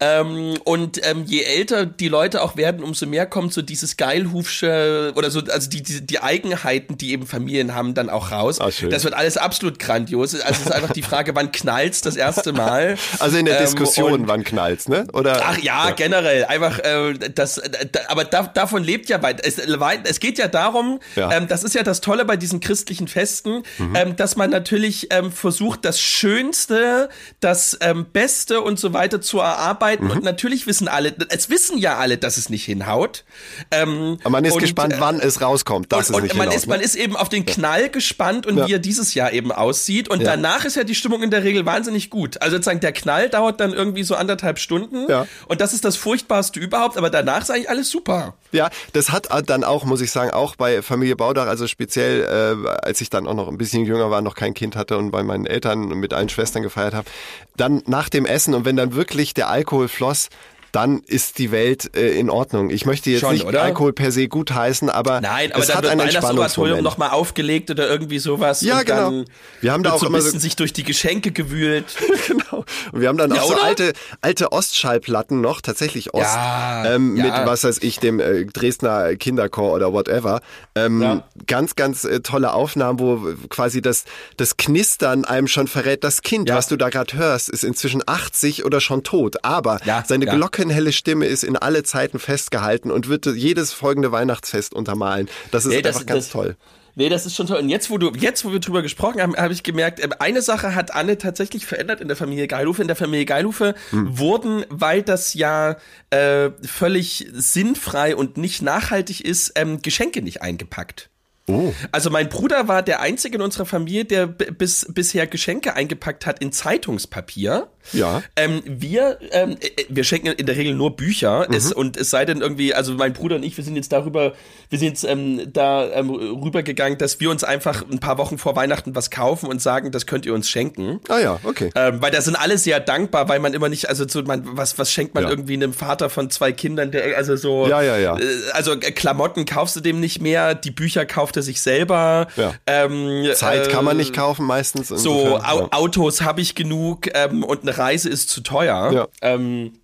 Ähm, und ähm, je älter die Leute auch werden, umso mehr kommt so dieses Geilhufsche oder so, also die, die, die Eigenheiten, die eben Familien haben, dann auch raus. Ah, schön. Das wird alles absolut grandios. Also es ist einfach die Frage, wann knallt's das erste Mal? Also in der Ähm, Diskussion, wann knallt's, ne? Oder? Ach ja, generell. Einfach, äh, das, äh, aber da, davon lebt ja weit. Es, es geht ja darum, Ja. Mhm. ähm, das ist ja das Tolle bei diesen christlichen Festen, ähm, dass man natürlich ähm, versucht, das Schönste, das ähm, Beste und so weiter zu erarbeiten. Mhm. Und natürlich wissen alle, es wissen ja alle, dass es nicht hinhaut. Ähm, Aber man ist und, gespannt, äh, wann es rauskommt, dass und, es und nicht man, hinaus, ist, man ne? ist eben auf den Knall gespannt und Ja. wie er dieses Jahr eben aussieht. Und Ja. danach ist ja die Stimmung in der Regel wahnsinnig gut. Also sozusagen der Knall dauert dann irgendwie so anderthalb Stunden. Und das ist das Furchtbarste überhaupt. Aber danach ist eigentlich alles super. Ja, das hat dann auch, muss ich sagen, auch bei Familie Baudach, also speziell, äh, als ich dann auch noch ein bisschen jünger war, noch kein Kind hatte und bei meinen Eltern mit allen Schwestern gefeiert habe, dann nach dem Essen und wenn dann wirklich der Alkohol floss, dann ist die Welt äh, in Ordnung. Ich möchte jetzt Schon, nicht oder? Alkohol per se gutheißen, aber Nein, aber es dann hat wird einen Entspannungsmoment. nochmal aufgelegt oder irgendwie sowas. Ja, genau. Dann Wir haben da auch so ein immer so- bisschen sich durch die Geschenke gewühlt. (laughs) genau. Und wir haben dann Ja, auch so oder? alte, alte Ostschallplatten noch, tatsächlich Ost, Ja, ähm, ja. mit, was weiß ich, dem äh, Dresdner Kinderchor oder whatever. Ähm. Ganz, ganz äh, tolle Aufnahmen, wo quasi das, das Knistern einem schon verrät, das Kind, was du da gerade hörst, ist inzwischen 80 oder schon tot. Aber seine ja. Glockenhelle Stimme ist in alle Zeiten festgehalten und wird jedes folgende Weihnachtsfest untermalen. Das ist Nee, das- einfach ganz das- toll. Nee, das ist schon toll. Und jetzt, wo du, jetzt, wo wir drüber gesprochen haben, habe ich gemerkt, ähm, eine Sache hat Anne tatsächlich verändert in der Familie Geilhufe. In der Familie Geilhufe Hm. wurden, weil das ja äh, völlig sinnfrei und nicht nachhaltig ist, ähm, Geschenke nicht eingepackt. Oh. Also mein Bruder war der einzige in unserer Familie, der bis, bisher Geschenke eingepackt hat in Zeitungspapier. Ja. Ähm, wir, ähm, äh, wir schenken in der Regel nur Bücher Mhm. es, und es sei denn irgendwie, also mein Bruder und ich, wir sind jetzt darüber, wir sind jetzt ähm, da ähm, rübergegangen, dass wir uns einfach ein paar Wochen vor Weihnachten was kaufen und sagen, das könnt ihr uns schenken. Ah ja, okay. Ähm, weil da sind alle sehr dankbar, weil man immer nicht, also so, man, was, was schenkt man Ja. irgendwie einem Vater von zwei Kindern, der, also so, Ja, ja, ja. Äh, also äh, Klamotten kaufst du dem nicht mehr, die Bücher kauft er sich selber. Ja. Ähm, Zeit kann man äh, nicht kaufen meistens. So, Au. Autos habe ich genug ähm, und eine Reise ist zu teuer. Ja. Ähm,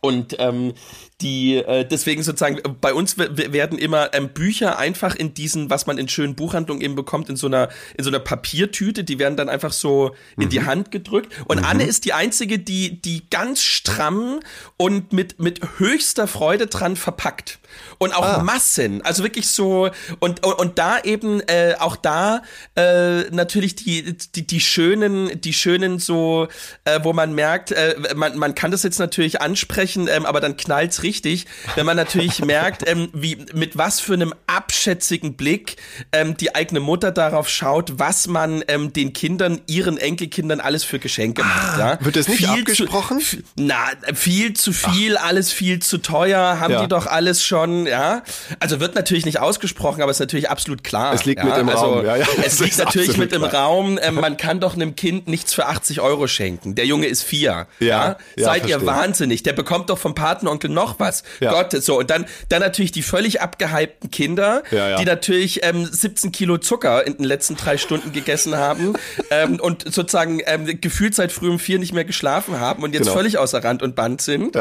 und ähm, die äh, deswegen sozusagen äh, bei uns werden immer ähm, Bücher einfach in diesen, was man in schönen Buchhandlungen eben bekommt, in so einer in so einer Papiertüte, die werden dann einfach so in Mhm. die Hand gedrückt. Und Anne ist die einzige, die die ganz stramm und mit mit höchster Freude dran verpackt und auch Ah. Massen, also wirklich so und und, und da eben äh, auch da äh, natürlich die die die schönen die schönen so, äh, wo man merkt, äh, man man kann das jetzt natürlich ansprechen, ähm, aber dann knallt's richtig, wenn man natürlich (laughs) merkt, ähm, wie mit was für einem abschätzigen Blick ähm, die eigene Mutter darauf schaut, was man ähm, den Kindern, ihren Enkelkindern alles für Geschenke macht. Ja? wird das nicht Viel abgesprochen? Zu, na, viel zu viel, alles viel zu teuer, haben Ja. die doch alles schon, ja. Also wird natürlich nicht ausgesprochen, aber ist natürlich absolut klar. Es liegt ja? mit im also, Raum, ja, ja. Es (laughs) liegt natürlich mit im klar. Raum. Ähm, (laughs) man kann doch einem Kind nichts für 80 Euro schenken. Der Junge ist vier. Ja, ja, Seid ihr wahnsinnig? Der bekommt doch vom Patenonkel noch was. Ja. Gott, so. Und dann, dann natürlich die völlig abgehypten Kinder, Ja, ja. die natürlich ähm, 17 Kilo Zucker in den letzten drei Stunden gegessen haben (laughs) ähm, und sozusagen ähm, gefühlt seit früh um vier nicht mehr geschlafen haben und jetzt Genau. völlig außer Rand und Band sind.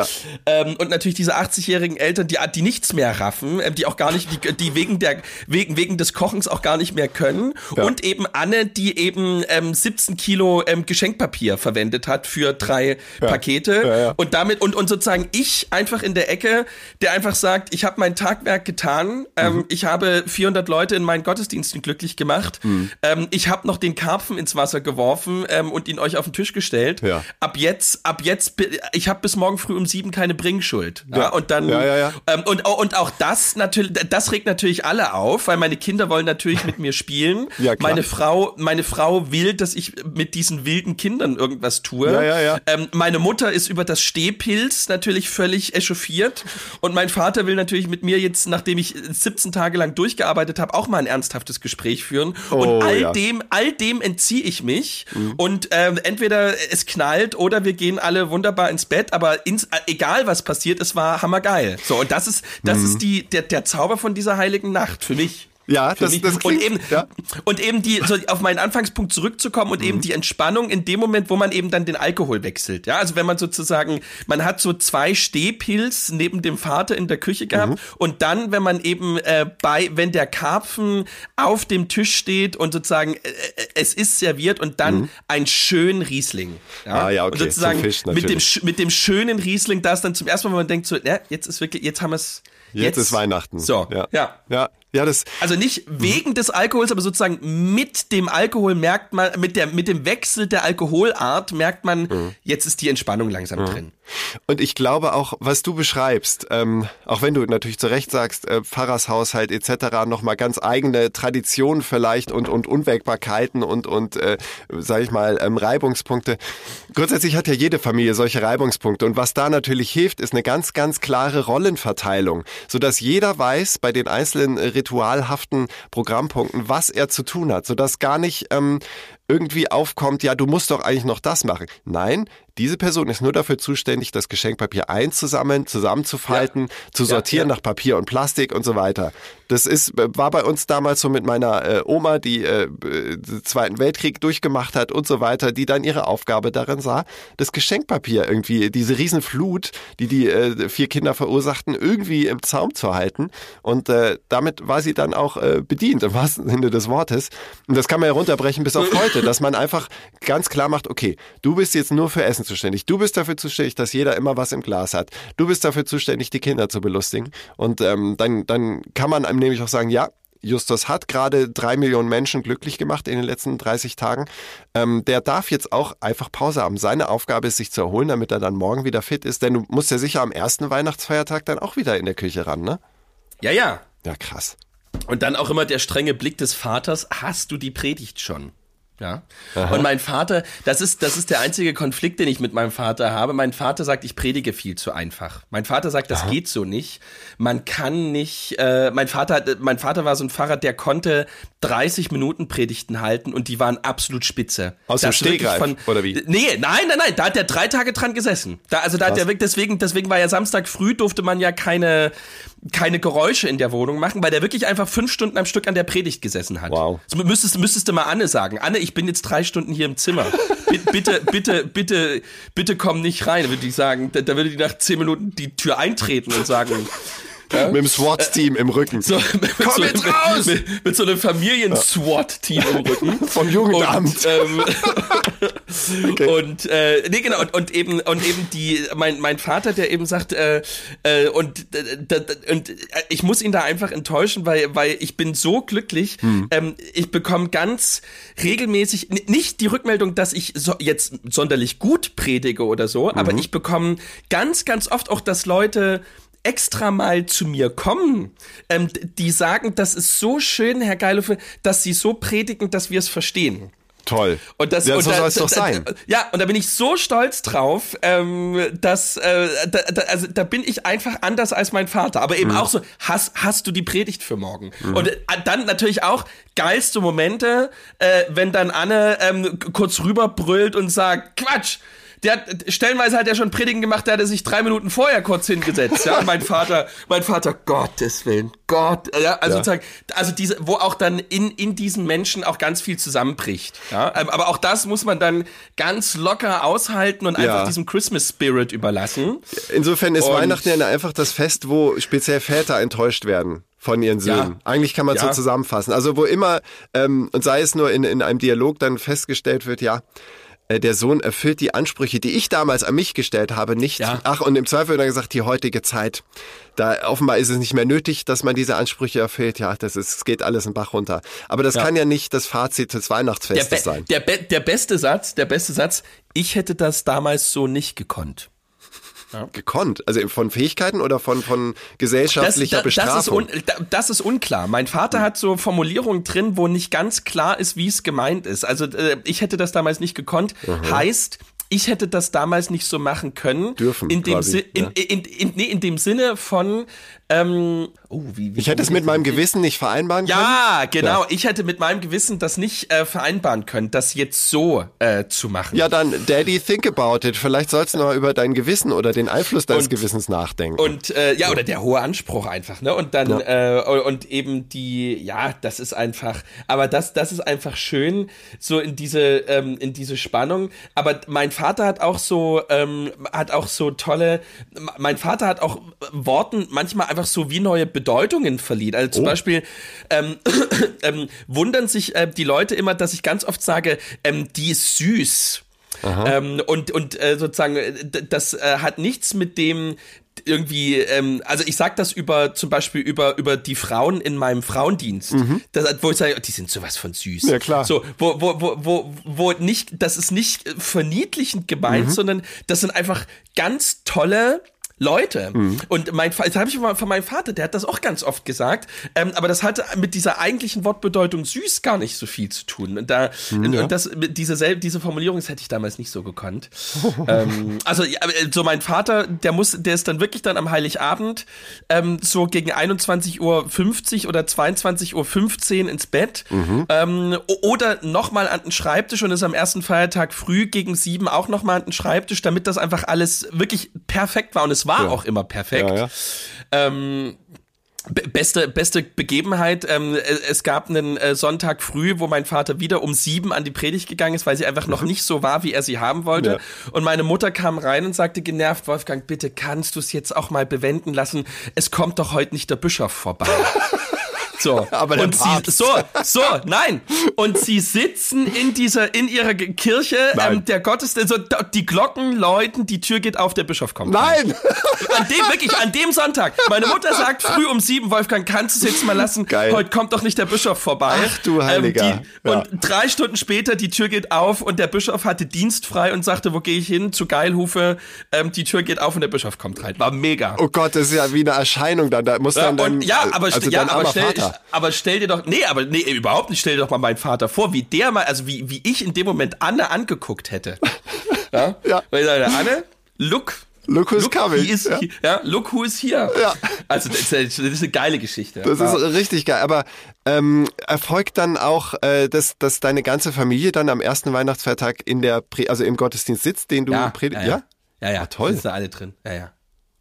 Ähm, und natürlich diese 80-jährigen Eltern, die, die nichts mehr raffen, ähm, die auch gar nicht, die, die wegen der wegen, wegen des Kochens auch gar nicht mehr können. Und eben Anne, die eben ähm, 17 Kilo ähm, Geschenkpapier verwendet hat für drei Pakete. Und damit, und, und sozusagen ich einfach in der Ecke, der einfach sagt, ich habe mein Tagwerk getan, ähm, Mhm. ich habe 400 Leute in meinen Gottesdiensten glücklich gemacht, Mhm. ähm, ich habe noch den Karpfen ins Wasser geworfen ähm, und ihn euch auf den Tisch gestellt. Ja. Ab jetzt, ab jetzt, ich habe bis morgen früh um sieben keine Bringschuld. Ja, Ja. und dann, Ja. Ähm, und, und auch das natürlich, das regt natürlich alle auf, weil meine Kinder wollen natürlich mit mir spielen. (laughs) Meine Frau, meine Frau will, dass ich mit diesen wilden Kindern irgendwas tue. Ähm, meine Mutter ist über das Stehpilz natürlich völlig echauffiert und mein Vater will natürlich mit mir jetzt, nachdem ich 17 Tage lang durchgearbeitet habe, auch mal ein ernsthaftes Gespräch führen. Oh, und all ja. dem, all dem entziehe ich mich und ähm, entweder es knallt oder wir gehen alle wunderbar ins Bett, aber ins, egal was passiert, es war hammergeil. So und das ist, das Mhm. ist die der, der Zauber von dieser heiligen Nacht für mich. Ja, das, das klingt, und eben ja. und eben die so auf meinen Anfangspunkt zurückzukommen und Mhm. eben die Entspannung in dem Moment, wo man eben dann den Alkohol wechselt. Ja, also wenn man sozusagen, man hat so zwei Stehpilz neben dem Vater in der Küche gehabt Mhm. und dann, wenn man eben äh, bei, wenn der Karpfen auf dem Tisch steht und sozusagen äh, äh, es ist serviert und dann ein schön Riesling. Mhm. Ah, ja, okay, Und sozusagen Fisch mit dem mit dem schönen Riesling, das dann zum ersten Mal, wo man denkt so, ja, jetzt ist wirklich, jetzt haben wir es. Jetzt, ist Weihnachten. So, ja. ja. Ja, ja, das, Also nicht wegen des Alkohols, aber sozusagen mit dem Alkohol merkt man, mit der, mit dem Wechsel der Alkoholart merkt man, Mhm. jetzt ist die Entspannung langsam drin. Und ich glaube auch, was du beschreibst, ähm, auch wenn du natürlich zu Recht sagst, äh, Pfarrershaushalt etc., nochmal ganz eigene Traditionen vielleicht und, und Unwägbarkeiten und, und äh, sage ich mal, ähm, Reibungspunkte. Grundsätzlich hat ja jede Familie solche Reibungspunkte. Und was da natürlich hilft, ist eine ganz, ganz klare Rollenverteilung, sodass jeder weiß bei den einzelnen ritualhaften Programmpunkten, was er zu tun hat, sodass gar nicht ähm, irgendwie aufkommt, ja, du musst doch eigentlich noch das machen. Nein, diese Person ist nur dafür zuständig, das Geschenkpapier einzusammeln, zusammenzufalten, zu sortieren ja. nach Papier und Plastik und so weiter. Das ist, war bei uns damals so mit meiner äh, Oma, die äh, äh, den Zweiten Weltkrieg durchgemacht hat und so weiter, die dann ihre Aufgabe darin sah, das Geschenkpapier irgendwie, diese Riesenflut, die die äh, vier Kinder verursachten, irgendwie im Zaum zu halten. Und äh, damit war sie dann auch äh, bedient, im wahrsten Sinne des Wortes. Und das kann man ja runterbrechen bis auf (laughs) heute, dass man einfach ganz klar macht, okay, du bist jetzt nur für Essen zuständig. Du bist dafür zuständig, dass jeder immer was im Glas hat. Du bist dafür zuständig, die Kinder zu belustigen. Und ähm, dann, dann kann man einem nämlich auch sagen, ja, Justus hat gerade drei Millionen Menschen glücklich gemacht in den letzten 30 Tagen. Ähm, der darf jetzt auch einfach Pause haben. Seine Aufgabe ist, sich zu erholen, damit er dann morgen wieder fit ist. Denn du musst ja sicher am ersten Weihnachtsfeiertag dann auch wieder in der Küche ran, ne? Ja, ja. Ja, krass. Und dann auch immer der strenge Blick des Vaters, hast du die Predigt schon? Ja. Und mein Vater, das ist, das ist der einzige Konflikt, den ich mit meinem Vater habe. Mein Vater sagt, ich predige viel zu einfach. Mein Vater sagt, das geht so nicht. Man kann nicht, äh, mein Vater, hat- mein Vater war so ein Pfarrer, der konnte 30 Minuten Predigten halten und die waren absolut spitze. Aus dem Das Stegreif, oder wie? Nee, nein, nein, nein, da hat er drei Tage dran gesessen. Da, also da hat er wirklich, deswegen, deswegen war ja Samstag früh, durfte man ja keine, keine Geräusche in der Wohnung machen, weil der wirklich einfach fünf Stunden am Stück an der Predigt gesessen hat. Wow. Das müsstest, müsstest du mal Anne sagen. Anne, ich bin jetzt drei Stunden hier im Zimmer. Bitte, bitte, bitte, bitte, bitte komm nicht rein, würde ich sagen. Da, da würde die nach zehn Minuten die Tür eintreten und sagen, Mit dem SWAT-Team im Rücken. so, (laughs) mit, Komm so, jetzt raus! Mit, mit so einem Familien-SWAT-Team im Rücken. (laughs) Vom Jugendamt. Und, ähm, (laughs) und äh, nee genau und, und eben und eben die mein mein Vater der eben sagt äh, äh, und und äh, ich muss ihn da einfach enttäuschen weil weil ich bin so glücklich ähm, ich bekomme ganz regelmäßig nicht die Rückmeldung dass ich so, jetzt sonderlich gut predige oder so aber ich bekomme ganz ganz oft auch dass Leute extra mal zu mir kommen, ähm, die sagen, das ist so schön, Herr Geilofe, dass Sie so predigen, dass wir es verstehen. Toll. Und das, ja, und so soll es doch sein. Ja, und da bin ich so stolz drauf, ähm, dass äh, da, da, also da bin ich einfach anders als mein Vater. Aber Mhm. eben auch so, hast, hast du die Predigt für morgen? Und äh, dann natürlich auch geilste Momente, äh, wenn dann Anne ähm, kurz rüberbrüllt und sagt, Quatsch! Der hat, stellenweise hat er schon Predigen gemacht, da hat er sich drei Minuten vorher kurz hingesetzt. Ja, mein Vater, mein Vater, Gottes Willen, Gott, ja, also Ja. sozusagen, also diese, wo auch dann in, in diesen Menschen auch ganz viel zusammenbricht. Ja, ähm, aber auch das muss man dann ganz locker aushalten und einfach Ja. diesem Christmas Spirit überlassen. Insofern ist Und- Weihnachten ja einfach das Fest, wo speziell Väter enttäuscht werden von ihren Söhnen. Ja. Eigentlich kann man so Ja. zusammenfassen. Also wo immer, ähm, und sei es nur in, in einem Dialog dann festgestellt wird, ja, der Sohn erfüllt die Ansprüche, die ich damals an mich gestellt habe, nicht. Ja. Ach, und im Zweifel wird dann gesagt, die heutige Zeit, da offenbar ist es nicht mehr nötig, dass man diese Ansprüche erfüllt. Ja, das ist, es geht alles im Bach runter. Aber das Ja. kann ja nicht das Fazit des Der, Weihnachtsfestes be sein. der, be der beste Satz, der beste Satz, ich hätte das damals so nicht gekonnt. Gekonnt. Also von Fähigkeiten oder von, von gesellschaftlicher das, das, ist Bestrafung? un, da- das ist unklar. Mein Vater hat so Formulierungen drin, wo nicht ganz klar ist, wie es gemeint ist. Also äh, ich hätte das damals nicht gekonnt. Heißt, ich hätte das damals nicht so machen können. Dürfen, In dem, quasi, Si- in, ja. in, in, nee, in dem Sinne von, ähm, oh, wie, wie ich hätte es mit meinem Gewissen nicht vereinbaren können. Ja, genau. Ich hätte mit meinem Gewissen das nicht äh, vereinbaren können, das jetzt so äh, zu machen. Ja, dann, Daddy, think about it. Vielleicht sollst du noch über dein Gewissen oder den Einfluss deines Und- Gewissens nachdenken. Und äh, ja, oder der hohe Anspruch einfach, ne? Und dann äh, und eben die, ja, das ist einfach, aber das, das ist einfach schön, so in diese, ähm, in diese Spannung. Aber mein Vater hat auch so, ähm, hat auch so tolle, mein Vater hat auch Worten manchmal einfach so wie neue Bedeutungen verliehen. Also zum Beispiel ähm, (clears throat) ähm, wundern sich äh, die Leute immer, dass ich ganz oft sage, ähm, die ist süß. Ähm, und und äh, sozusagen, äh, das äh, hat nichts mit dem irgendwie, ähm, also ich sag das über zum Beispiel über über die Frauen in meinem Frauendienst, das, wo ich sage, oh, die sind sowas von süß. Ja, klar. So, wo wo wo wo wo nicht, das ist nicht äh, verniedlichend gemeint, sondern das sind einfach ganz tolle Leute. Und mein Vater, das habe ich mal von meinem Vater, der hat das auch ganz oft gesagt, ähm, aber das hatte mit dieser eigentlichen Wortbedeutung süß gar nicht so viel zu tun. Und da, und das, diese, diese Formulierung, das hätte ich damals nicht so gekonnt. (laughs) ähm, also, ja, äh, so mein Vater, der muss, der ist dann wirklich dann am Heiligabend, ähm, so gegen 21.50 Uhr oder 22.15 Uhr ins Bett, ähm, o- oder nochmal an den Schreibtisch und ist am ersten Feiertag früh gegen sieben auch nochmal an den Schreibtisch, damit das einfach alles wirklich perfekt war und es war auch immer perfekt. Ja, ja. Ähm, be- Beste, beste Begebenheit. Ähm, es- es gab einen äh, Sonntag früh, wo mein Vater wieder um sieben an die Predigt gegangen ist, weil sie einfach noch nicht so war, wie er sie haben wollte. Ja. Und meine Mutter kam rein und sagte genervt, Wolfgang, bitte kannst du es jetzt auch mal bewenden lassen? Es kommt doch heute nicht der Bischof vorbei. (laughs) So, (laughs) Aber der und sie, Papst. so, so, nein. Und sie sitzen in dieser, in ihrer Kirche, ähm, der Gottesdienst, so, da- die Glocken läuten, die Tür geht auf, der Bischof kommt. Nein! (laughs) An dem, wirklich, an dem Sonntag. Meine Mutter sagt früh um sieben, Wolfgang, kannst du es jetzt mal lassen? Geil. Heute kommt doch nicht der Bischof vorbei. Ach du Heiliger. Ähm, die, Ja. Und drei Stunden später, die Tür geht auf und der Bischof hatte Dienst frei und sagte, wo gehe ich hin? Zu Geilhufe. Ähm, die Tür geht auf und der Bischof kommt rein. War mega. Oh Gott, das ist ja wie eine Erscheinung dann. Da muss Ja, dann dein, und, ja, aber, also ja, aber, stell, Aber stell dir doch, nee, aber nee, überhaupt nicht, stell dir doch mal meinen Vater vor, wie der mal, also wie, wie ich in dem Moment Anne angeguckt hätte. (laughs) Ja? Ja. Weil ich sage, Anne, look. Look who's coming. He is, Ja. he- ja, look who is here. Ja. Also das, ist- eine geile Geschichte. Das ja. ist richtig geil. Aber ähm, erfolgt dann auch, äh, dass, dass deine ganze Familie dann am ersten Weihnachtsfeiertag in der, Pre also im Gottesdienst sitzt, den du ja, predigst? ja, ja, ja, ja, toll. Sind da alle drin. Ja, ja.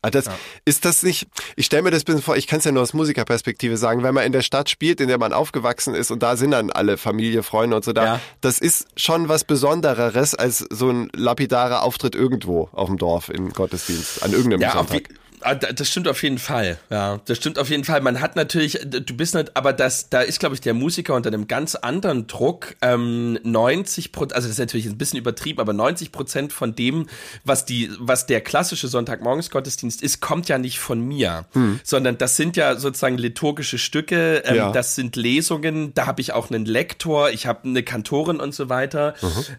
Ah, das, Ist das nicht, ich stelle mir das ein bisschen vor, ich kann es ja nur aus Musikerperspektive sagen, wenn man in der Stadt spielt, in der man aufgewachsen ist und da sind dann alle Familie, Freunde und so da, Ja. das ist schon was Besondereres als so ein lapidarer Auftritt irgendwo auf dem Dorf im Gottesdienst, an irgendeinem Ja, Sonntag. Ah, da- das stimmt auf jeden Fall. Ja, das stimmt auf jeden Fall. Man hat natürlich, du bist nicht, aber das, da ist, glaube ich, der Musiker unter einem ganz anderen Druck. Ähm, 90 Prozent, also das ist natürlich ein bisschen übertrieben, aber 90 Prozent von dem, was die, was der klassische Sonntagmorgensgottesdienst ist, kommt ja nicht von mir, sondern das sind ja sozusagen liturgische Stücke. Ähm, Ja. Das sind Lesungen. Da habe ich auch einen Lektor, ich habe eine Kantorin und so weiter.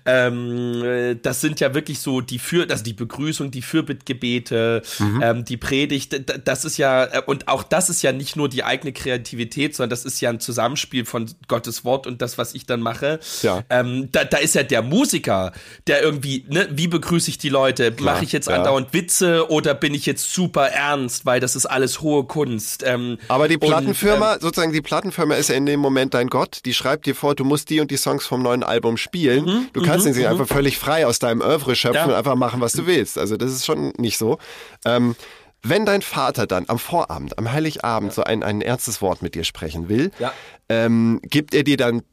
Ähm, äh, das sind ja wirklich so die für, also die Begrüßung, die Fürbittgebete, ähm, die predigt, das ist ja, äh, und auch das ist ja nicht nur die eigene Kreativität, sondern das ist ja ein Zusammenspiel von Gottes Wort und das, was ich dann mache. Ja. Ähm, da, da ist ja der Musiker, der irgendwie, ne, wie begrüße ich die Leute? Mache ich jetzt ja. andauernd Witze oder bin ich jetzt super ernst, weil das ist alles hohe Kunst? Ähm, Aber die und, Plattenfirma, ähm, sozusagen die Plattenfirma ist ja in dem Moment dein Gott. Die schreibt dir vor, du musst die und die Songs vom neuen Album spielen. du kannst nicht einfach völlig frei aus deinem Oeuvre schöpfen Mhm, Ja. und einfach machen, was du willst. Also das ist schon nicht so. Ähm, wenn dein Vater dann am Vorabend, am Heiligabend so ein, ein ernstes Wort mit dir sprechen will, Ja. ähm, gibt er dir dann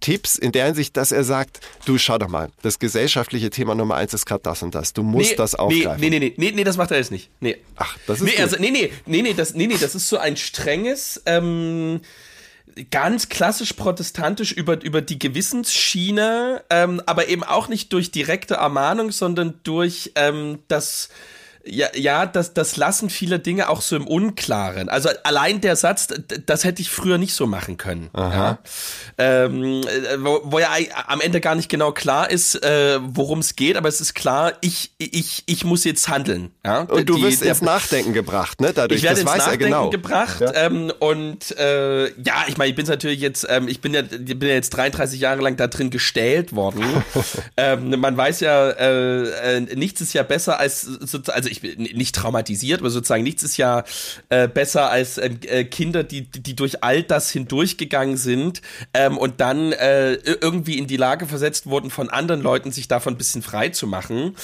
Tipps in der Hinsicht, dass er sagt, du schau doch mal, das gesellschaftliche Thema Nummer eins ist gerade das und das. Du musst nee, das aufgreifen. Nee, nee, nee, nee, nee, das macht er jetzt nicht. Nee. Ach, das ist nee, also, nee, nee, nee, nee, das, nee, nee, das ist so ein strenges, ähm, ganz klassisch protestantisch über, über die Gewissensschiene, ähm, aber eben auch nicht durch direkte Ermahnung, sondern durch ähm, das ja, ja, das, das lassen viele Dinge auch so im Unklaren. Also allein der Satz, das hätte ich früher nicht so machen können. Ja? Ähm, äh, wo, wo ja am Ende gar nicht genau klar ist, äh, worum es geht, aber es ist klar, ich, ich, ich muss jetzt handeln. Ja? und du Die- wirst der- ins Nachdenken gebracht, ne? Dadurch, ich werde das ins weiß Nachdenken genau. gebracht ähm, und äh, ja, ich meine, ich bin natürlich jetzt, ähm, ich bin ja, ich bin ja jetzt 33 Jahre lang da drin gestählt worden. (laughs) ähm, man weiß ja, äh, äh, nichts ist ja besser als, so- also ich bin nicht traumatisiert, aber sozusagen nichts ist ja äh, besser als äh, äh, Kinder, die, die durch all das hindurchgegangen sind ähm, und dann äh, irgendwie in die Lage versetzt wurden, von anderen Leuten sich davon ein bisschen frei zu machen.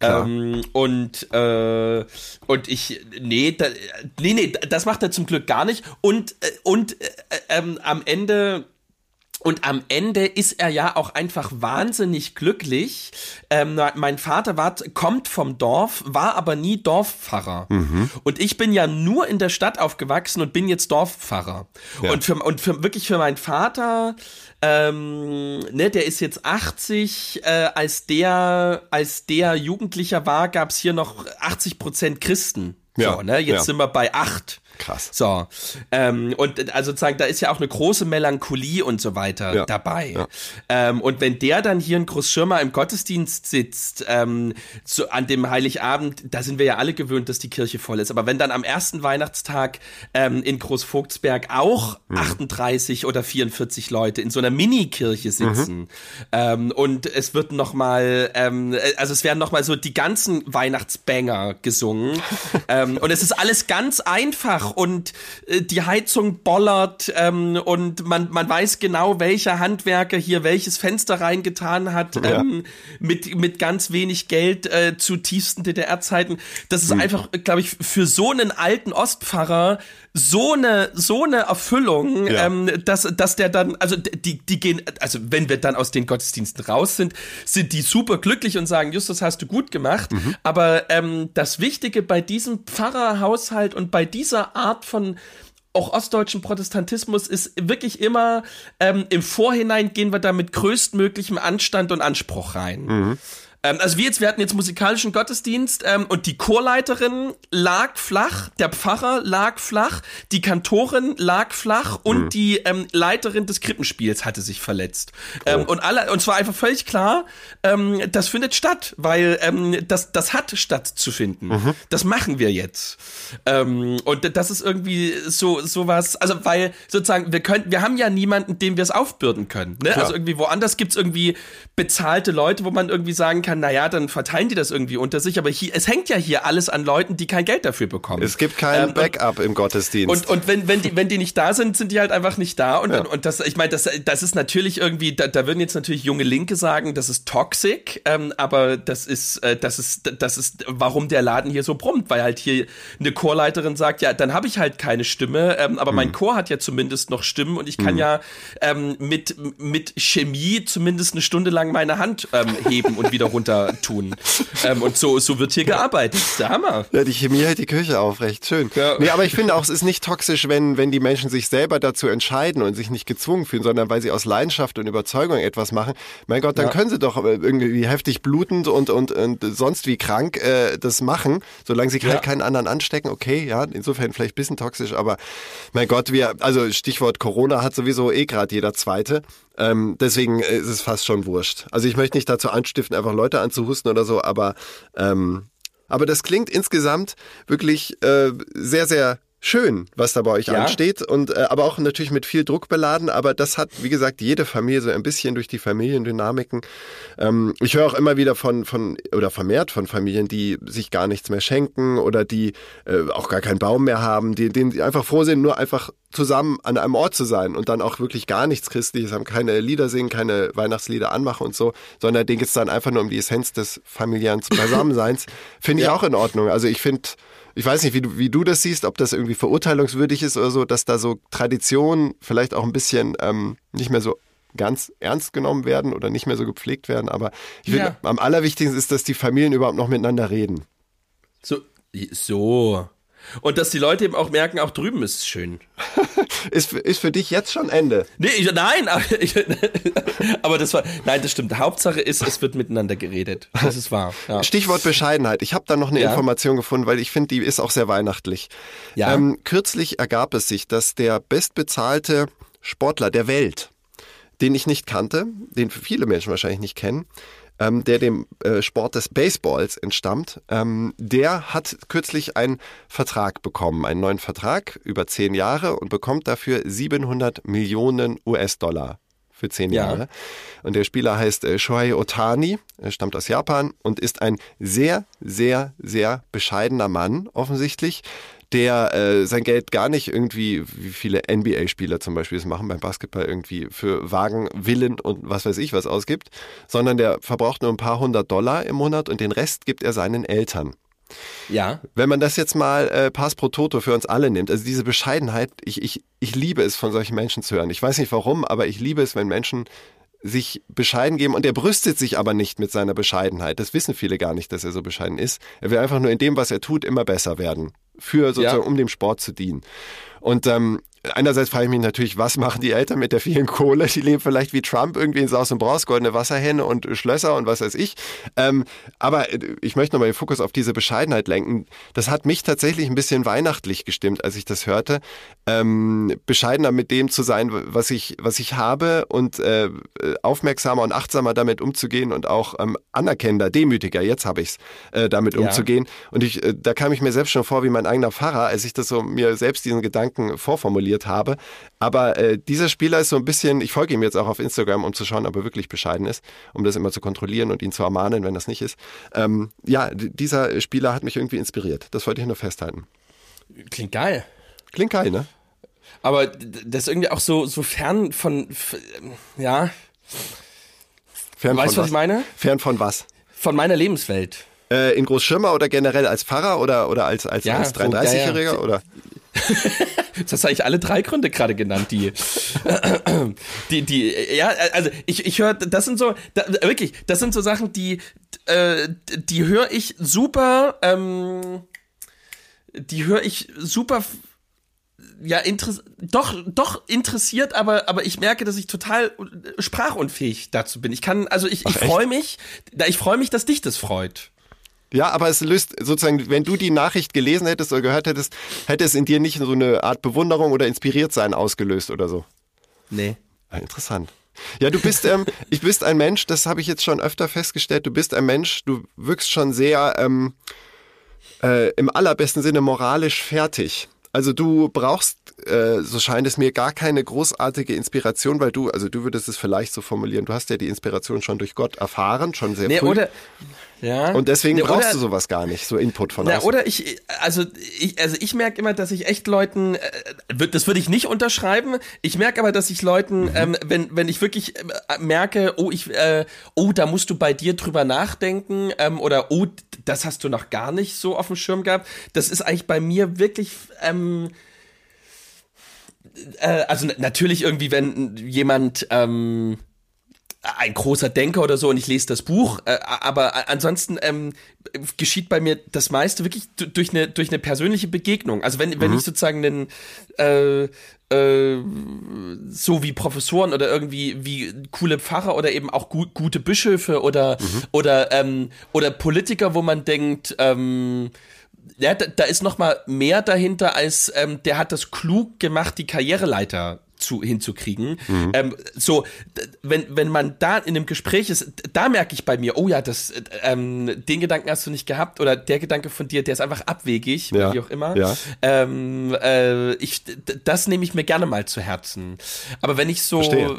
Ähm, und äh, und ich nee, da, nee, nee, das macht er zum Glück gar nicht. Und äh, und äh, ähm, am Ende und am Ende ist er ja auch einfach wahnsinnig glücklich. Ähm, mein Vater war, kommt vom Dorf, war aber nie Dorfpfarrer. Und ich bin ja nur in der Stadt aufgewachsen und bin jetzt Dorfpfarrer. Und, für, und für, wirklich für meinen Vater, ähm, ne, der ist jetzt 80, äh, als der, als der Jugendlicher war, gab's hier noch 80 Prozent Christen. Ja, so, ne? Jetzt ja. sind wir bei acht. Krass. So, ähm, und also sozusagen, da ist ja auch eine große Melancholie und so weiter Ja, dabei. ja. Ähm, und wenn der dann hier in Großschirmer im Gottesdienst sitzt, ähm, so an dem Heiligabend, da sind wir ja alle gewöhnt, dass die Kirche voll ist. Aber wenn dann am ersten Weihnachtstag ähm, in Großvogtsberg auch Mhm. 38 oder 44 Leute in so einer Mini-Kirche sitzen Mhm. ähm, und es wird noch mal, ähm, äh, also es werden noch mal so die ganzen Weihnachtsbanger gesungen (laughs) ähm, und es ist alles ganz einfach und äh, die Heizung bollert ähm, und man, man weiß genau, welcher Handwerker hier welches Fenster reingetan hat Ja. ähm, mit, mit ganz wenig Geld äh, zu tiefsten DDR-Zeiten. Das Mhm. ist einfach, glaube ich, für so einen alten Ostpfarrer so eine, so eine Erfüllung, Ja. ähm, dass, dass der dann, also die, die gehen, also wenn wir dann aus den Gottesdiensten raus sind, sind die super glücklich und sagen, Justus, hast du gut gemacht. Mhm. Aber ähm, das Wichtige bei diesem Pfarrerhaushalt und bei dieser Art von auch ostdeutschen Protestantismus ist wirklich immer ähm, im Vorhinein gehen wir da mit größtmöglichem Anstand und Anspruch rein. Mhm. Ähm, also wir jetzt, wir hatten jetzt musikalischen Gottesdienst ähm, und die Chorleiterin lag flach, der Pfarrer lag flach, die Kantorin lag flach und Mhm. die ähm, Leiterin des Krippenspiels hatte sich verletzt. Ähm, Oh. und alle, und zwar einfach völlig klar, ähm, das findet statt, weil ähm, das, das hat stattzufinden. Mhm. Das machen wir jetzt. Ähm, und das ist irgendwie so sowas, also weil sozusagen wir können, wir haben ja niemanden, dem wir es aufbürden können. Ne? Also irgendwie woanders gibt's irgendwie bezahlte Leute, wo man irgendwie sagen kann, na ja, dann verteilen die das irgendwie unter sich. Aber hier, es hängt ja hier alles an Leuten, die kein Geld dafür bekommen. Es gibt kein Ähm, Backup im Gottesdienst. und, und wenn, wenn, die, wenn die nicht da sind, sind die halt einfach nicht da. Und, und das, ich meine, das, das ist natürlich irgendwie, da, da würden jetzt natürlich junge Linke sagen, das ist toxic, ähm, aber das ist, äh, das ist, das ist, warum der Laden hier so brummt, weil halt hier eine Chorleiterin sagt, ja, dann habe ich halt keine Stimme, ähm, aber mein Chor hat ja zumindest noch Stimmen und ich kann ja ähm, mit, mit Chemie zumindest eine Stunde lang meine Hand ähm, heben und wieder (laughs) runter tun. (laughs) Ähm, und so, so wird hier gearbeitet. Das ist der Hammer. Ja, die Chemie hält die Kirche aufrecht. Schön. Ja. Nee, aber ich finde auch, es ist nicht toxisch, wenn, wenn die Menschen sich selber dazu entscheiden und sich nicht gezwungen fühlen, sondern weil sie aus Leidenschaft und Überzeugung etwas machen. Mein Gott, dann Ja. können sie doch äh, irgendwie heftig blutend und, und, und sonst wie krank äh, das machen, solange sie Ja. halt keinen anderen anstecken. Okay, ja, insofern vielleicht ein bisschen toxisch, aber mein Gott, wir, also Stichwort Corona hat sowieso eh gerade jeder Zweite. Ähm, deswegen ist es fast schon wurscht. Also ich möchte nicht dazu anstiften, einfach Leute anzuhusten oder so, aber ähm, Aber das klingt insgesamt wirklich äh, sehr, sehr schön, was da bei euch Ja. ansteht und äh, aber auch natürlich mit viel Druck beladen. Aber das hat, wie gesagt, jede Familie so ein bisschen durch die Familiendynamiken. Ähm, ich höre auch immer wieder von von oder vermehrt von Familien, die sich gar nichts mehr schenken oder die äh, auch gar keinen Baum mehr haben, die denen die einfach froh sind, nur einfach zusammen an einem Ort zu sein und dann auch wirklich gar nichts Christliches haben, keine Lieder singen, keine Weihnachtslieder anmachen und so, sondern denen geht's dann einfach nur um die Essenz des familiären Beisammenseins. (laughs) Finde ich auch in Ordnung. Also ich finde, ich weiß nicht, wie du, wie du das siehst, ob das irgendwie verurteilungswürdig ist oder so, dass da so Traditionen vielleicht auch ein bisschen ähm, nicht mehr so ganz ernst genommen werden oder nicht mehr so gepflegt werden. Aber ich finde, Ja. am allerwichtigsten ist, dass die Familien überhaupt noch miteinander reden. So, so. Und dass die Leute eben auch merken, auch drüben ist es schön. (laughs) Ist, für- ist für dich jetzt schon Ende. Nee, ich, nein, aber, ich, (laughs) aber das war, nein, das stimmt. Hauptsache ist, es wird miteinander geredet. Das ist wahr. Ja. Stichwort Bescheidenheit. Ich habe da noch eine Ja. Information gefunden, weil ich finde, die ist auch sehr weihnachtlich. Ja. Ähm, kürzlich ergab es sich, dass der bestbezahlte Sportler der Welt, den ich nicht kannte, den viele Menschen wahrscheinlich nicht kennen, ähm, der dem äh, Sport des Baseballs entstammt, ähm, der hat kürzlich einen Vertrag bekommen, einen neuen Vertrag über zehn Jahre und bekommt dafür 700 Millionen US-Dollar für zehn Ja. Jahre. Und der Spieler heißt äh, Shohei Otani, er stammt aus Japan und ist ein sehr, sehr, sehr bescheidener Mann, offensichtlich, der äh, sein Geld gar nicht irgendwie, wie viele NBA-Spieler zum Beispiel es machen beim Basketball, irgendwie für Wagen, Villen und was weiß ich was ausgibt, sondern der verbraucht nur ein paar hundert Dollar im Monat und den Rest gibt er seinen Eltern. Ja. Wenn man das jetzt mal äh, Pass pro Toto für uns alle nimmt, also diese Bescheidenheit, ich, ich, ich liebe es, von solchen Menschen zu hören. Ich weiß nicht warum, aber ich liebe es, wenn Menschen sich bescheiden geben und er brüstet sich aber nicht mit seiner Bescheidenheit. Das wissen viele gar nicht, dass er so bescheiden ist. Er will einfach nur in dem, was er tut, immer besser werden. Für sozusagen, Ja. um dem Sport zu dienen. Und ähm, einerseits frage ich mich natürlich, was machen die Eltern mit der vielen Kohle? Die leben vielleicht wie Trump irgendwie in Saus und Braus, goldene Wasserhähne und Schlösser und was weiß ich. Ähm, aber äh, ich möchte nochmal den Fokus auf diese Bescheidenheit lenken. Das hat mich tatsächlich ein bisschen weihnachtlich gestimmt, als ich das hörte. Ähm, bescheidener mit dem zu sein, was ich, was ich habe und äh, aufmerksamer und achtsamer damit umzugehen und auch ähm, anerkennender, demütiger, jetzt habe ich's, äh, damit Ja. umzugehen. Und ich, äh, da kam ich mir selbst schon vor wie mein eigener Pfarrer, als ich das so mir selbst diesen Gedanken vorformuliert habe. Aber äh, dieser Spieler ist so ein bisschen, ich folge ihm jetzt auch auf Instagram, um zu schauen, ob er wirklich bescheiden ist, um das immer zu kontrollieren und ihn zu ermahnen, wenn das nicht ist. Ähm, ja, dieser Spieler hat mich irgendwie inspiriert. Das wollte ich nur festhalten. Klingt geil. Klingt geil, ne? Aber das ist irgendwie auch so, so fern von, ja, Fern weißt du, von was ich meine? Fern von was? Von meiner Lebenswelt. Äh, in Großschirmer oder generell als Pfarrer oder, oder als, als, Ja, als so, ja, 33-Jähriger? ja. Oder? Jetzt hast eigentlich alle drei Gründe gerade genannt, die, (clears throat) die, die, ja, also ich, ich höre, das sind so, da, wirklich, das sind so Sachen, die, äh, die höre ich super, ähm, die höre ich super, ja, interess doch, doch interessiert, aber, aber ich merke, dass ich total sprachunfähig dazu bin. Ich kann, also ich, ich Ach, freue mich, ich freue mich, dass dich das freut. Ja, aber es löst sozusagen, wenn du die Nachricht gelesen hättest oder gehört hättest, hätte es in dir nicht so eine Art Bewunderung oder inspiriert sein ausgelöst oder so. Nee. Ah, interessant. Ja, du bist, ähm, (laughs) ich bist ein Mensch, das habe ich jetzt schon öfter festgestellt, du bist ein Mensch, du wirkst schon sehr ähm, äh, im allerbesten Sinne moralisch fertig. Also du brauchst, äh, so scheint es mir, gar keine großartige Inspiration, weil du, also du würdest es vielleicht so formulieren, du hast ja die Inspiration schon durch Gott erfahren, schon sehr Nee, früh. oder, ja. und deswegen Nee, brauchst oder- du sowas gar nicht, so Input von Na, außen. oder ich, also ich, also ich merke immer, dass ich echt Leuten, äh, das würde ich nicht unterschreiben. Ich merke aber, dass ich Leuten, ähm, wenn wenn ich wirklich äh, merke, oh ich, äh, oh da musst du bei dir drüber nachdenken ähm, oder oh das hast du noch gar nicht so auf dem Schirm gehabt. Das ist eigentlich bei mir wirklich. Ähm, äh, also na- natürlich irgendwie, wenn jemand ähm, ein großer Denker oder so und ich lese das Buch, äh, aber ansonsten ähm, geschieht bei mir das meiste wirklich du- durch eine durch eine persönliche Begegnung. Also wenn wenn ich sozusagen einen äh, äh, so wie Professoren oder irgendwie wie coole Pfarrer oder eben auch gut, gute Bischöfe oder oder ähm, oder Politiker, wo man denkt, ähm, ja, da, da ist noch mal mehr dahinter als ähm, der hat das klug gemacht, die Karriereleiter zu, hinzukriegen. Ähm, so, wenn, wenn man da in einem Gespräch ist, da merke ich bei mir, oh ja, das, äh, ähm, den Gedanken hast du nicht gehabt oder der Gedanke von dir, der ist einfach abwegig, Ja, wie auch immer. ja. Ähm, äh, ich, das nehme ich mir gerne mal zu Herzen. Aber wenn ich so, Verstehe.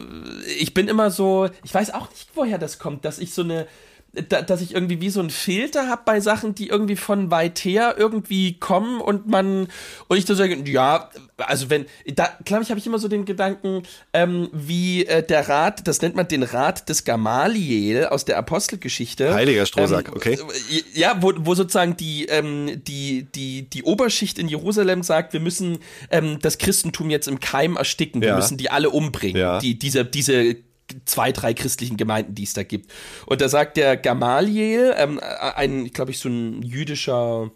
ich bin immer so, ich weiß auch nicht, woher das kommt, dass ich so eine, da, dass ich irgendwie wie so einen Filter habe bei Sachen, die irgendwie von weit her irgendwie kommen und man und ich da sage, ja, also wenn, da glaube ich, habe ich immer so den Gedanken, ähm, wie äh, der Rat, das nennt man den Rat des Gamaliel aus der Apostelgeschichte. Heiliger Strohsack, Ähm, okay. Ja, wo, wo sozusagen die, ähm, die, die, die Oberschicht in Jerusalem sagt, wir müssen ähm, das Christentum jetzt im Keim ersticken, wir Ja. müssen die alle umbringen, Ja. die, diese, diese zwei, drei christlichen Gemeinden, die es da gibt. Und da sagt der Gamaliel, ähm, ein, glaube ich, so ein jüdischer,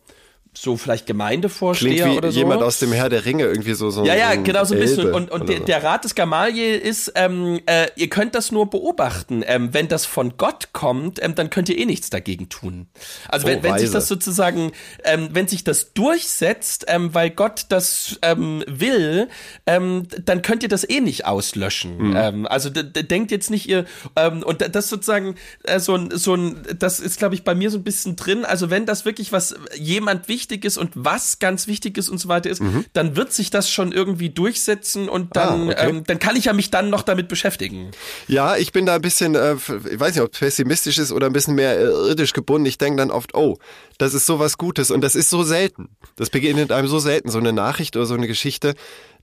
so vielleicht Gemeindevorsteher Klingt wie oder so. jemand aus dem Herr der Ringe, irgendwie so. so Ja, ja, so genau so ein bisschen. Elbe Und, und der, so. der Rat des Gamaliel ist, ähm, äh, ihr könnt das nur beobachten. Ähm, wenn das von Gott kommt, ähm, dann könnt ihr eh nichts dagegen tun. Also wenn, Oh, wenn sich weise. das sozusagen, ähm, wenn sich das durchsetzt, ähm, weil Gott das ähm, will, ähm, dann könnt ihr das eh nicht auslöschen. Mhm. Ähm, also denkt jetzt nicht ihr, ähm, und das sozusagen äh, so ein, so ein, das ist glaube ich bei mir so ein bisschen drin. Also wenn das wirklich was jemand wichtig ist und was ganz wichtig ist und so weiter ist, dann wird sich das schon irgendwie durchsetzen und dann, Mhm. Ah, okay. ähm, dann kann ich ja mich dann noch damit beschäftigen. Ja, ich bin da ein bisschen, äh, ich weiß nicht, ob es pessimistisch ist oder ein bisschen mehr äh, irdisch gebunden. Ich denke dann oft, oh, das ist so was Gutes und das ist so selten. Das begegnet einem so selten, so eine Nachricht oder so eine Geschichte.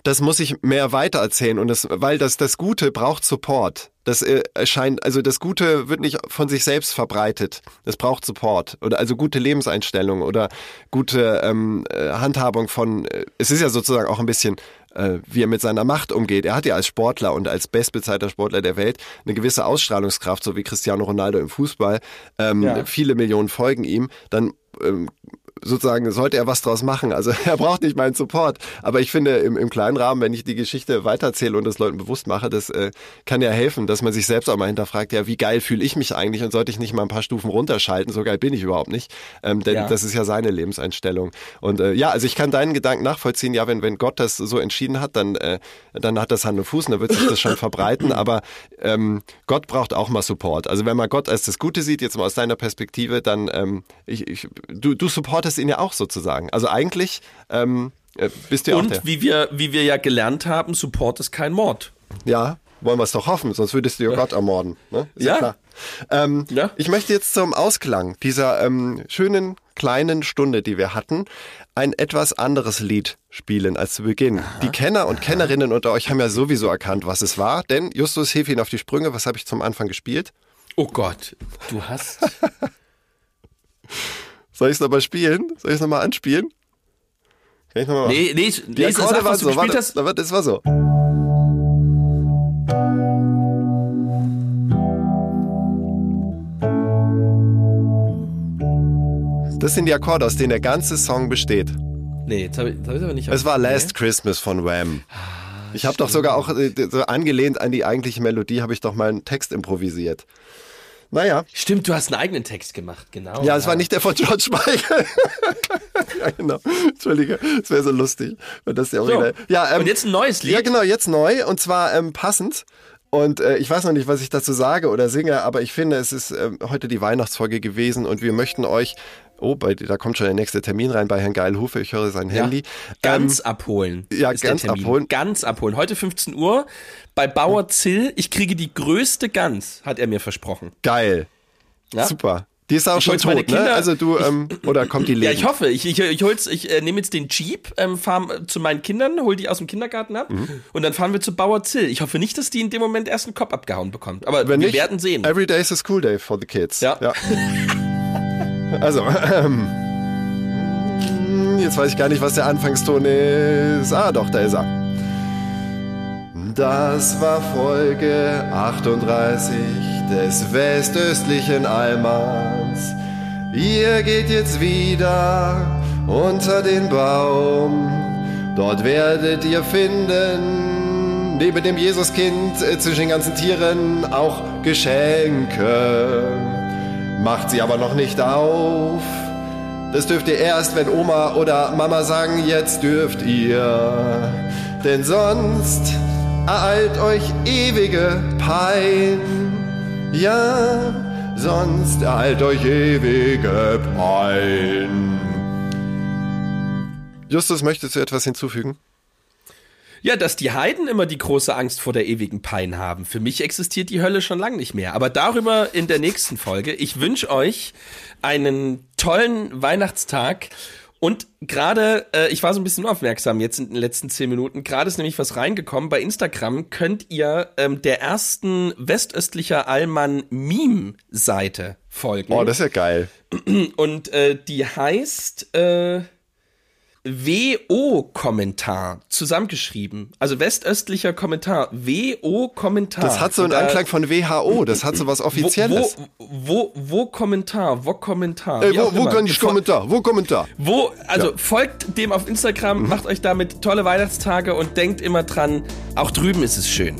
Das muss ich mehr weitererzählen und das, weil das, das Gute braucht Support. Das äh, erscheint, also das Gute wird nicht von sich selbst verbreitet. Das braucht Support oder also gute Lebenseinstellung oder gute ähm, äh, Handhabung von. Äh, es ist ja sozusagen auch ein bisschen wie er mit seiner Macht umgeht. Er hat ja als Sportler und als bestbezahlter Sportler der Welt eine gewisse Ausstrahlungskraft, so wie Cristiano Ronaldo im Fußball. Ähm, Ja. Viele Millionen folgen ihm. Dann ähm, sozusagen sollte er was draus machen. Also (laughs) er braucht nicht meinen Support. Aber ich finde im, im kleinen Rahmen, wenn ich die Geschichte weitererzähle und das Leuten bewusst mache, das äh, kann ja helfen, dass man sich selbst auch mal hinterfragt, ja, wie geil fühle ich mich eigentlich und sollte ich nicht mal ein paar Stufen runterschalten? So geil bin ich überhaupt nicht. Ähm, denn Ja. das ist ja seine Lebenseinstellung. Und äh, ja, also ich kann deinen Gedanken nachvollziehen, ja, wenn, wenn Gott das so entschieden hat, dann, äh, dann hat das Hand und Fuß und dann wird sich das schon verbreiten. (laughs) Aber ähm, Gott braucht auch mal Support. Also wenn man Gott als das Gute sieht, jetzt mal aus deiner Perspektive, dann ähm, ich, ich, du, du supportest ihn ja auch sozusagen. Also eigentlich ähm, äh, bist du ja auch und der. wie wir, wie wir ja gelernt haben, Support ist kein Mord. Ja, wollen wir es doch hoffen, sonst würdest du ja Gott ermorden. Ne? Ist ja, Ja. klar. Ähm, Ja. Ich möchte jetzt zum Ausklang dieser ähm, schönen kleinen Stunde, die wir hatten, ein etwas anderes Lied spielen als zu Beginn. Die Kenner und Kennerinnen unter euch haben ja sowieso erkannt, was es war, denn Justus, hilf ihnen auf die Sprünge. Was habe ich zum Anfang gespielt? Oh Gott, du hast. (laughs) Soll ich es nochmal spielen? Soll ich es nochmal anspielen? Kann ich nochmal nee, nee, Die nee Akkorde sag, waren so, warte, hast. das war so. Das sind die Akkorde, aus denen der ganze Song besteht. Nee, jetzt habe ich es aber nicht. Es war Last Christmas von Wham. Ich habe doch sogar auch äh, so angelehnt an die eigentliche Melodie, habe ich doch mal einen Text improvisiert. Naja, Stimmt, du hast einen eigenen Text gemacht, genau. ja, es war nicht der von George Michael. (laughs) ja, genau. Entschuldige, es wäre so lustig, wenn das der So, Original. Ja, ähm, und jetzt ein neues Lied. Ja, genau, jetzt neu und zwar ähm, passend. Und äh, ich weiß noch nicht, was ich dazu sage oder singe, aber ich finde, es ist ähm, heute die Weihnachtsfolge gewesen und wir möchten euch, oh, bei, da kommt schon der nächste Termin rein bei Herrn Geilhufe, ich höre sein Ja. Handy. Ganz Ähm, abholen. ja, ganz abholen. Ganz abholen. Heute 15 Uhr bei Bauer Zill. Ich kriege die größte Gans, hat er mir versprochen. geil. Ja? Super. Die ist auch Ich schon tot, ne? Kinder- Also du, ähm, oder kommt die Ja, Leben? ich hoffe. Ich, ich, ich, hol's, ich äh, nehme jetzt den Jeep, ähm, fahre zu meinen Kindern, hol die aus dem Kindergarten ab Mhm. und dann fahren wir zu Bauer Zill. Ich hoffe nicht, dass die in dem Moment erst einen Kopf abgehauen bekommt. Aber Wenn wir nicht, werden sehen. Every day is a school day for the kids. Ja. (laughs) Also, ähm, jetzt weiß ich gar nicht, was der Anfangston ist. Ah, doch, da ist er. Das war Folge 38 des westöstlichen Almans. Ihr geht jetzt wieder unter den Baum. Dort werdet ihr finden, neben dem Jesuskind äh, zwischen den ganzen Tieren auch Geschenke. Macht sie aber noch nicht auf. Das dürft ihr erst, wenn Oma oder Mama sagen, jetzt dürft ihr. Denn sonst ereilt euch ewige Pein. Ja, sonst ereilt euch ewige Pein. Justus, möchtest du etwas hinzufügen? Ja, dass die Heiden immer die große Angst vor der ewigen Pein haben. Für mich existiert die Hölle schon lange nicht mehr. Aber darüber in der nächsten Folge. Ich wünsche euch einen tollen Weihnachtstag. Und gerade, äh, ich war so ein bisschen aufmerksam jetzt in den letzten zehn Minuten. Gerade ist nämlich was reingekommen. Bei Instagram könnt ihr ähm, der ersten westöstlicher Allmann Meme-Seite folgen. Oh, das ist ja geil. Und äh, die heißt äh, WO-Kommentar zusammengeschrieben. Also westöstlicher Kommentar. WO-Kommentar. Das hat so einen Anklang von WHO, das hat so was Offizielles. Wo, wo, wo Kommentar, wo Kommentar. Ey, wie wo, wo kann ich Kommentar? Wo Kommentar? Wo, also Ja. Mhm. folgt dem auf Instagram, macht euch damit tolle Weihnachtstage und denkt immer dran, auch drüben ist es schön.